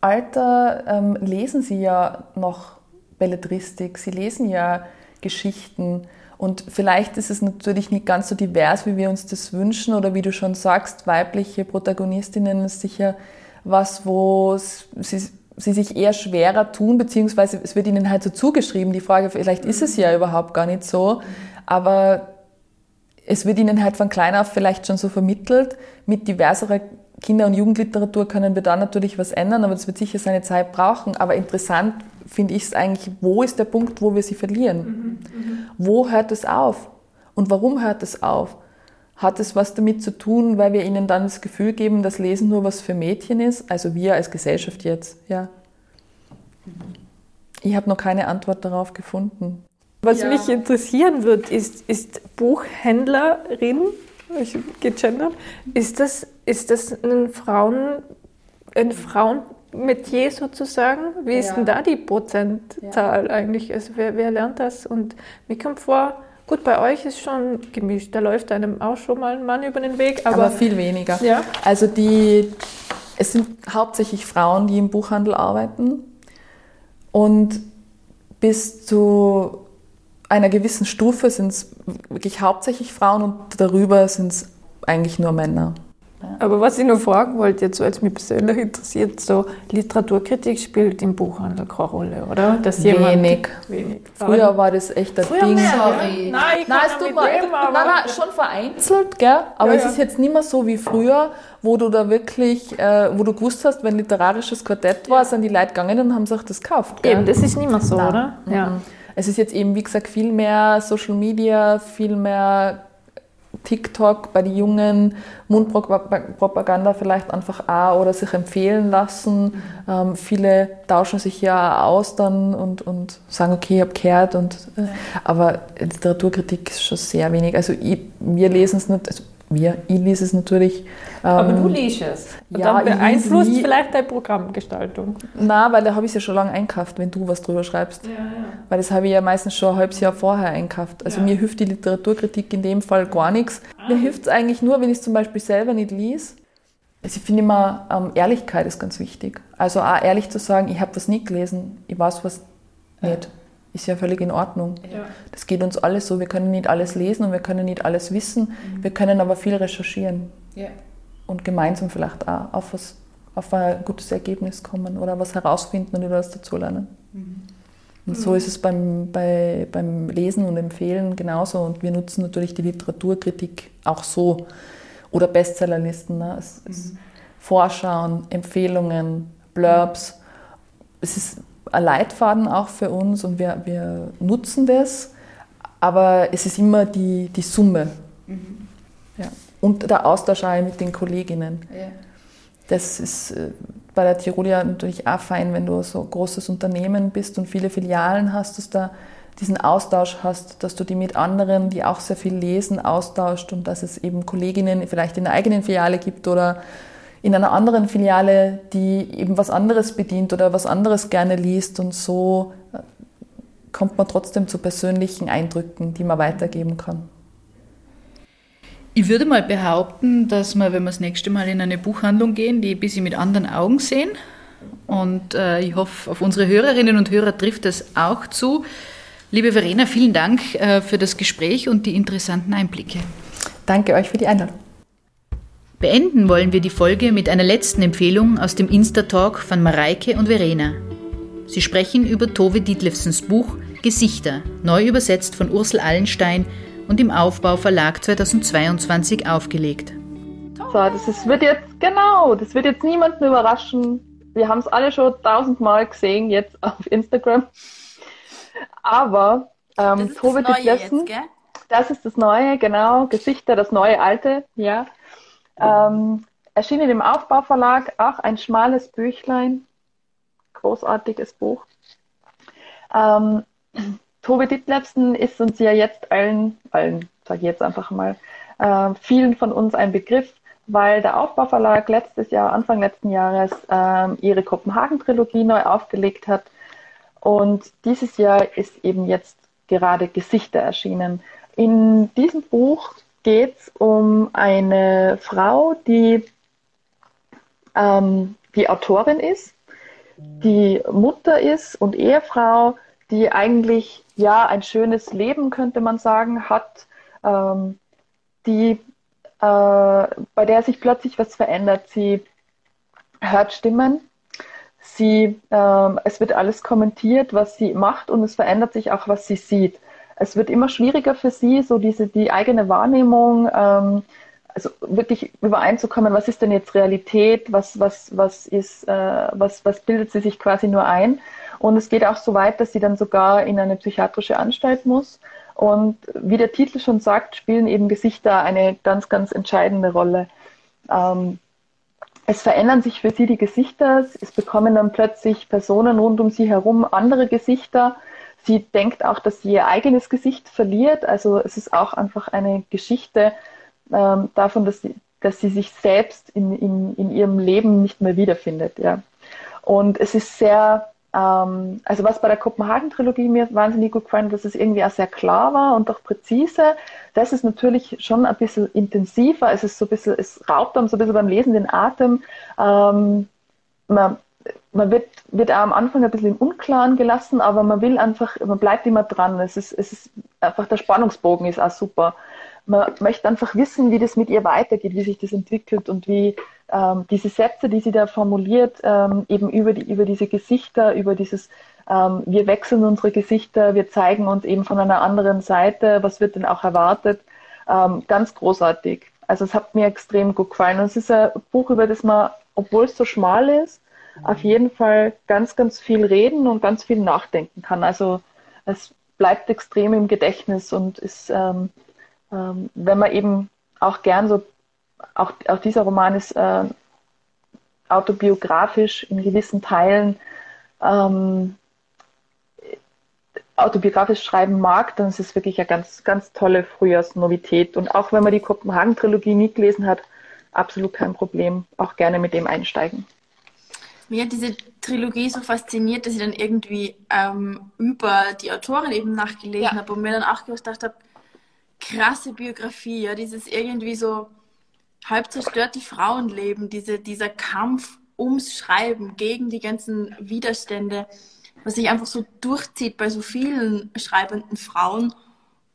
Alter ähm, lesen sie ja noch Belletristik, sie lesen ja Geschichten. Und vielleicht ist es natürlich nicht ganz so divers, wie wir uns das wünschen, oder wie du schon sagst, weibliche Protagonistinnen ist sicher was, wo sie, sie sich eher schwerer tun, beziehungsweise es wird ihnen halt so zugeschrieben. Die Frage, vielleicht ist es ja überhaupt gar nicht so, aber es wird ihnen halt von klein auf vielleicht schon so vermittelt, mit diverserer Kinder- und Jugendliteratur können wir da natürlich was ändern, aber das wird sicher seine Zeit brauchen. Aber interessant finde ich es eigentlich, wo ist der Punkt, wo wir sie verlieren? Mhm, mhm. Wo hört es auf? Und warum hört es auf? Hat es was damit zu tun, weil wir ihnen dann das Gefühl geben, dass Lesen nur was für Mädchen ist? Also wir als Gesellschaft jetzt, ja. Ich habe noch keine Antwort darauf gefunden. Was ja. mich interessieren wird, ist, ist Buchhändlerin ich gegendert. Ist das, ist das ein Frauen, ein Frauenmetier sozusagen? Wie ist ja. denn da die Prozentzahl ja. eigentlich? Also wer, wer lernt das? Und mir kommt vor, Gut, bei euch ist schon gemischt. Da läuft einem auch schon mal ein Mann über den Weg. Aber, aber viel weniger. Ja. Also die, es sind hauptsächlich Frauen, die im Buchhandel arbeiten. Und bis zu einer gewissen Stufe sind es wirklich hauptsächlich Frauen und darüber sind es eigentlich nur Männer. Aber was ich noch fragen wollte, jetzt, weil es mich persönlich interessiert, so Literaturkritik spielt im Buchhandel keine Rolle, oder? Dass wenig. wenig. Früher war das echt ein Früher Ding. Mehr, Sorry. Nein, ich nein, es tut mir nein, nein, schon vereinzelt, gell? aber ja, es ist jetzt nicht mehr so wie früher, wo du da wirklich, äh, wo du gewusst hast, wenn literarisches Quartett war, sind die Leute gegangen und haben sich das gekauft. Gell? Eben, das ist nicht mehr so, oder? Ja. Mhm. Es ist jetzt eben, wie gesagt, viel mehr Social Media, viel mehr TikTok bei den Jungen, Mundpropaganda vielleicht einfach auch oder sich empfehlen lassen. Mhm. Ähm, viele tauschen sich ja aus dann und, und sagen, okay, ich habe gehört. Und, äh, aber Literaturkritik ist schon sehr wenig. Also ich, wir lesen es nicht, also wir, ich lese es natürlich. Ähm, Aber du liest es. Und ja, dann beeinflusst vielleicht deine Programmgestaltung. Na, weil da habe ich es ja schon lange einkauft, wenn du was drüber schreibst. Ja, ja. Weil das habe ich ja meistens schon ein halbes Jahr vorher einkauft. Also ja. mir hilft die Literaturkritik in dem Fall gar nichts. Ah. Mir hilft es eigentlich nur, wenn ich es zum Beispiel selber nicht lese. Also ich finde immer, ähm, Ehrlichkeit ist ganz wichtig. Also auch ehrlich zu sagen, ich habe was nicht gelesen, ich weiß was nicht ist ja völlig in Ordnung. Ja. Das geht uns alles so. Wir können nicht alles lesen und wir können nicht alles wissen. Mhm. Wir können aber viel recherchieren. Ja. Und gemeinsam vielleicht auch auf, was, auf ein gutes Ergebnis kommen oder was herausfinden und über das dazulernen. Mhm. Und so mhm. ist es beim, bei, beim Lesen und Empfehlen genauso. Und wir nutzen natürlich die Literaturkritik auch so. Oder Bestsellerlisten. Ne? Es, es mhm. Vorschauen, Empfehlungen, Blurbs. Es ist ein Leitfaden auch für uns und wir, wir nutzen das, aber es ist immer die, die Summe. Mhm. Ja. Und der Austausch auch mit den Kolleginnen. Ja. Das ist äh, bei der Tirolia natürlich auch fein, wenn du so ein großes Unternehmen bist und viele Filialen hast, dass du diesen Austausch hast, dass du die mit anderen, die auch sehr viel lesen, austauscht und dass es eben Kolleginnen vielleicht in der eigenen Filiale gibt oder in einer anderen Filiale, die eben was anderes bedient oder was anderes gerne liest und so äh, kommt man trotzdem zu persönlichen Eindrücken, die man weitergeben kann. Ich würde mal behaupten, dass wir, wenn wir das nächste Mal in eine Buchhandlung gehen, die ein bisschen mit anderen Augen sehen. Und äh, ich hoffe, auf unsere Hörerinnen und Hörer trifft das auch zu. Liebe Verena, vielen Dank äh, für das Gespräch und die interessanten Einblicke. Danke euch für die Einladung. Beenden wollen wir die Folge mit einer letzten Empfehlung aus dem Insta-Talk von Mareike und Verena. Sie sprechen über Tove Dietlefsens Buch Gesichter, neu übersetzt von Ursel Allenstein und im Aufbau Verlag 2022 aufgelegt. So, das ist, wird jetzt, genau, das wird jetzt niemanden überraschen. Wir haben es alle schon tausendmal gesehen jetzt auf Instagram. Aber ähm, Tove Ditlevsen, das ist das Neue, genau, Gesichter, das neue Alte, ja. Ähm, erschienen im Aufbauverlag, auch ein schmales Büchlein, großartiges Buch. Ähm, Tobi Ditlevsen ist uns ja jetzt allen, allen, sage ich jetzt einfach mal, äh, vielen von uns ein Begriff, weil der Aufbauverlag letztes Jahr, Anfang letzten Jahres, äh, ihre Kopenhagen-Trilogie neu aufgelegt hat. Und dieses Jahr ist eben jetzt gerade Gesichter erschienen. In diesem Buch geht es um eine Frau, die ähm, die Autorin ist, die Mutter ist und Ehefrau die eigentlich ja ein schönes Leben, könnte man sagen, hat, ähm, die, äh, bei der sich plötzlich was verändert. Sie hört Stimmen, sie, äh, es wird alles kommentiert, was sie macht und es verändert sich auch, was sie sieht. Es wird immer schwieriger für sie, so diese die eigene Wahrnehmung, ähm, also wirklich übereinzukommen, was ist denn jetzt Realität, was, was, was ist, äh, was, was bildet sie sich quasi nur ein. Und es geht auch so weit, dass sie dann sogar in eine psychiatrische Anstalt muss. Und wie der Titel schon sagt, spielen eben Gesichter eine ganz, ganz entscheidende Rolle. Ähm, es verändern sich für sie die Gesichter, es bekommen dann plötzlich Personen rund um sie herum andere Gesichter. Sie denkt auch, dass sie ihr eigenes Gesicht verliert. Also es ist auch einfach eine Geschichte ähm, davon, dass sie, dass sie sich selbst in, in, in ihrem Leben nicht mehr wiederfindet. Ja. Und es ist sehr ähm, also was bei der Kopenhagen-Trilogie mir wahnsinnig gut gefallen, dass es irgendwie auch sehr klar war und auch präzise. Das ist natürlich schon ein bisschen intensiver. Es ist so ein bisschen, es raubt dann so ein bisschen beim Lesen den Atem. Ähm, man, man wird, wird auch am Anfang ein bisschen im Unklaren gelassen, aber man will einfach, man bleibt immer dran. Es ist, es ist einfach, der Spannungsbogen ist auch super. Man möchte einfach wissen, wie das mit ihr weitergeht, wie sich das entwickelt und wie, ähm, diese Sätze, die sie da formuliert, ähm, eben über, die, über diese Gesichter, über dieses, ähm, wir wechseln unsere Gesichter, wir zeigen uns eben von einer anderen Seite, was wird denn auch erwartet, ähm, ganz großartig. Also es hat mir extrem gut gefallen. Und es ist ein Buch, über das man, obwohl es so schmal ist, auf jeden Fall ganz, ganz viel reden und ganz viel nachdenken kann. Also es bleibt extrem im Gedächtnis und ist, ähm, ähm, wenn man eben auch gern so auch, auch dieser Roman ist äh, autobiografisch in gewissen Teilen ähm, autobiografisch schreiben mag, dann ist es wirklich eine ganz, ganz tolle Frühjahrsnovität. Und auch wenn man die Kopenhagen-Trilogie nie gelesen hat, absolut kein Problem. Auch gerne mit dem einsteigen. Mir hat diese Trilogie so fasziniert, dass ich dann irgendwie ähm, über die Autorin eben nachgelesen ja. habe und mir dann auch gedacht habe, krasse Biografie, ja, dieses irgendwie so halb zerstörte Frauenleben, diese, dieser Kampf ums Schreiben gegen die ganzen Widerstände, was sich einfach so durchzieht bei so vielen schreibenden Frauen.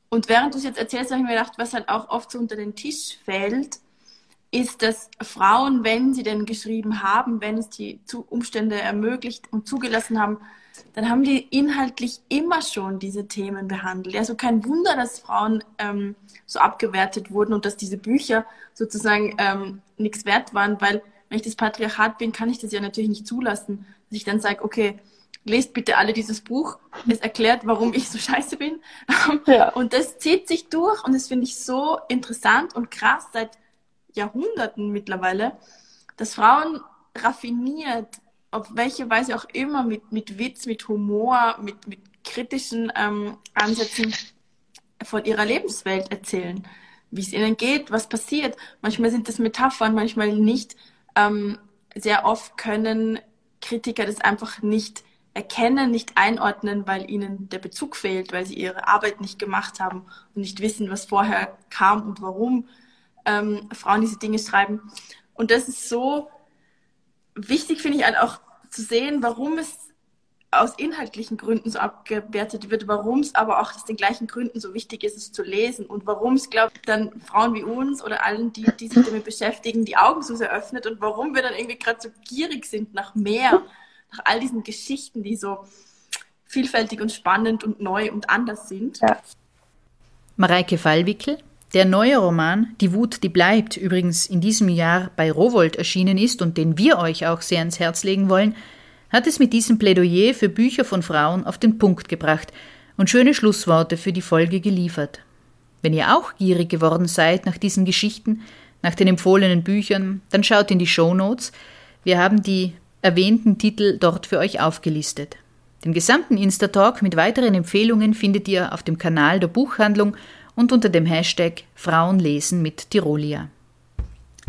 Und während du es jetzt erzählst, habe ich mir gedacht, was halt auch oft so unter den Tisch fällt, ist, dass Frauen, wenn sie denn geschrieben haben, wenn es die Umstände ermöglicht und zugelassen haben, dann haben die inhaltlich immer schon diese Themen behandelt. Also kein Wunder, dass Frauen ähm, so abgewertet wurden und dass diese Bücher sozusagen ähm, nichts wert waren, weil wenn ich das Patriarchat bin, kann ich das ja natürlich nicht zulassen, dass ich dann sage, okay, lest bitte alle dieses Buch. Es erklärt, warum ich so scheiße bin. Ja. Und das zieht sich durch und das finde ich so interessant und krass seit Jahrhunderten mittlerweile, dass Frauen raffiniert auf welche Weise auch immer, mit, mit Witz, mit Humor, mit, mit kritischen ähm, Ansätzen von ihrer Lebenswelt erzählen, wie es ihnen geht, was passiert. Manchmal sind das Metaphern, manchmal nicht. ähm, sehr oft können Kritiker das einfach nicht erkennen, nicht einordnen, weil ihnen der Bezug fehlt, weil sie ihre Arbeit nicht gemacht haben und nicht wissen, was vorher kam und warum ähm, Frauen diese Dinge schreiben. Und das ist so wichtig, finde ich, halt auch zu sehen, warum es aus inhaltlichen Gründen so abgewertet wird, warum es aber auch aus den gleichen Gründen so wichtig ist, es zu lesen und warum es, glaube ich, dann Frauen wie uns oder allen, die, die sich damit beschäftigen, die Augen so sehr öffnet und warum wir dann irgendwie gerade so gierig sind nach mehr, nach all diesen Geschichten, die so vielfältig und spannend und neu und anders sind. Ja. Mareike Fallwickel, der neue Roman Die Wut, die bleibt, übrigens in diesem Jahr bei Rowold erschienen ist und den wir euch auch sehr ans Herz legen wollen, hat es mit diesem Plädoyer für Bücher von Frauen auf den Punkt gebracht und schöne Schlussworte für die Folge geliefert. Wenn ihr auch gierig geworden seid nach diesen Geschichten, nach den empfohlenen Büchern, dann schaut in die Show Notes. Wir haben die erwähnten Titel dort für euch aufgelistet. Den gesamten Insta-Talk mit weiteren Empfehlungen findet ihr auf dem Kanal der Buchhandlung und unter dem Hashtag Frauenlesen mit Tirolia.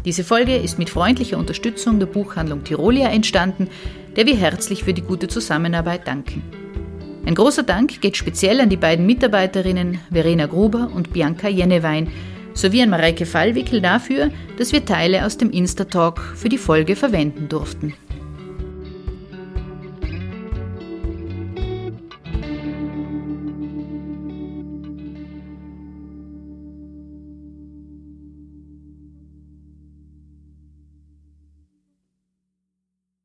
Diese Folge ist mit freundlicher Unterstützung der Buchhandlung Tirolia entstanden, der wir herzlich für die gute Zusammenarbeit danken. Ein großer Dank geht speziell an die beiden Mitarbeiterinnen Verena Gruber und Bianca Jennewein sowie an Mareike Fallwickel dafür, dass wir Teile aus dem Insta-Talk für die Folge verwenden durften.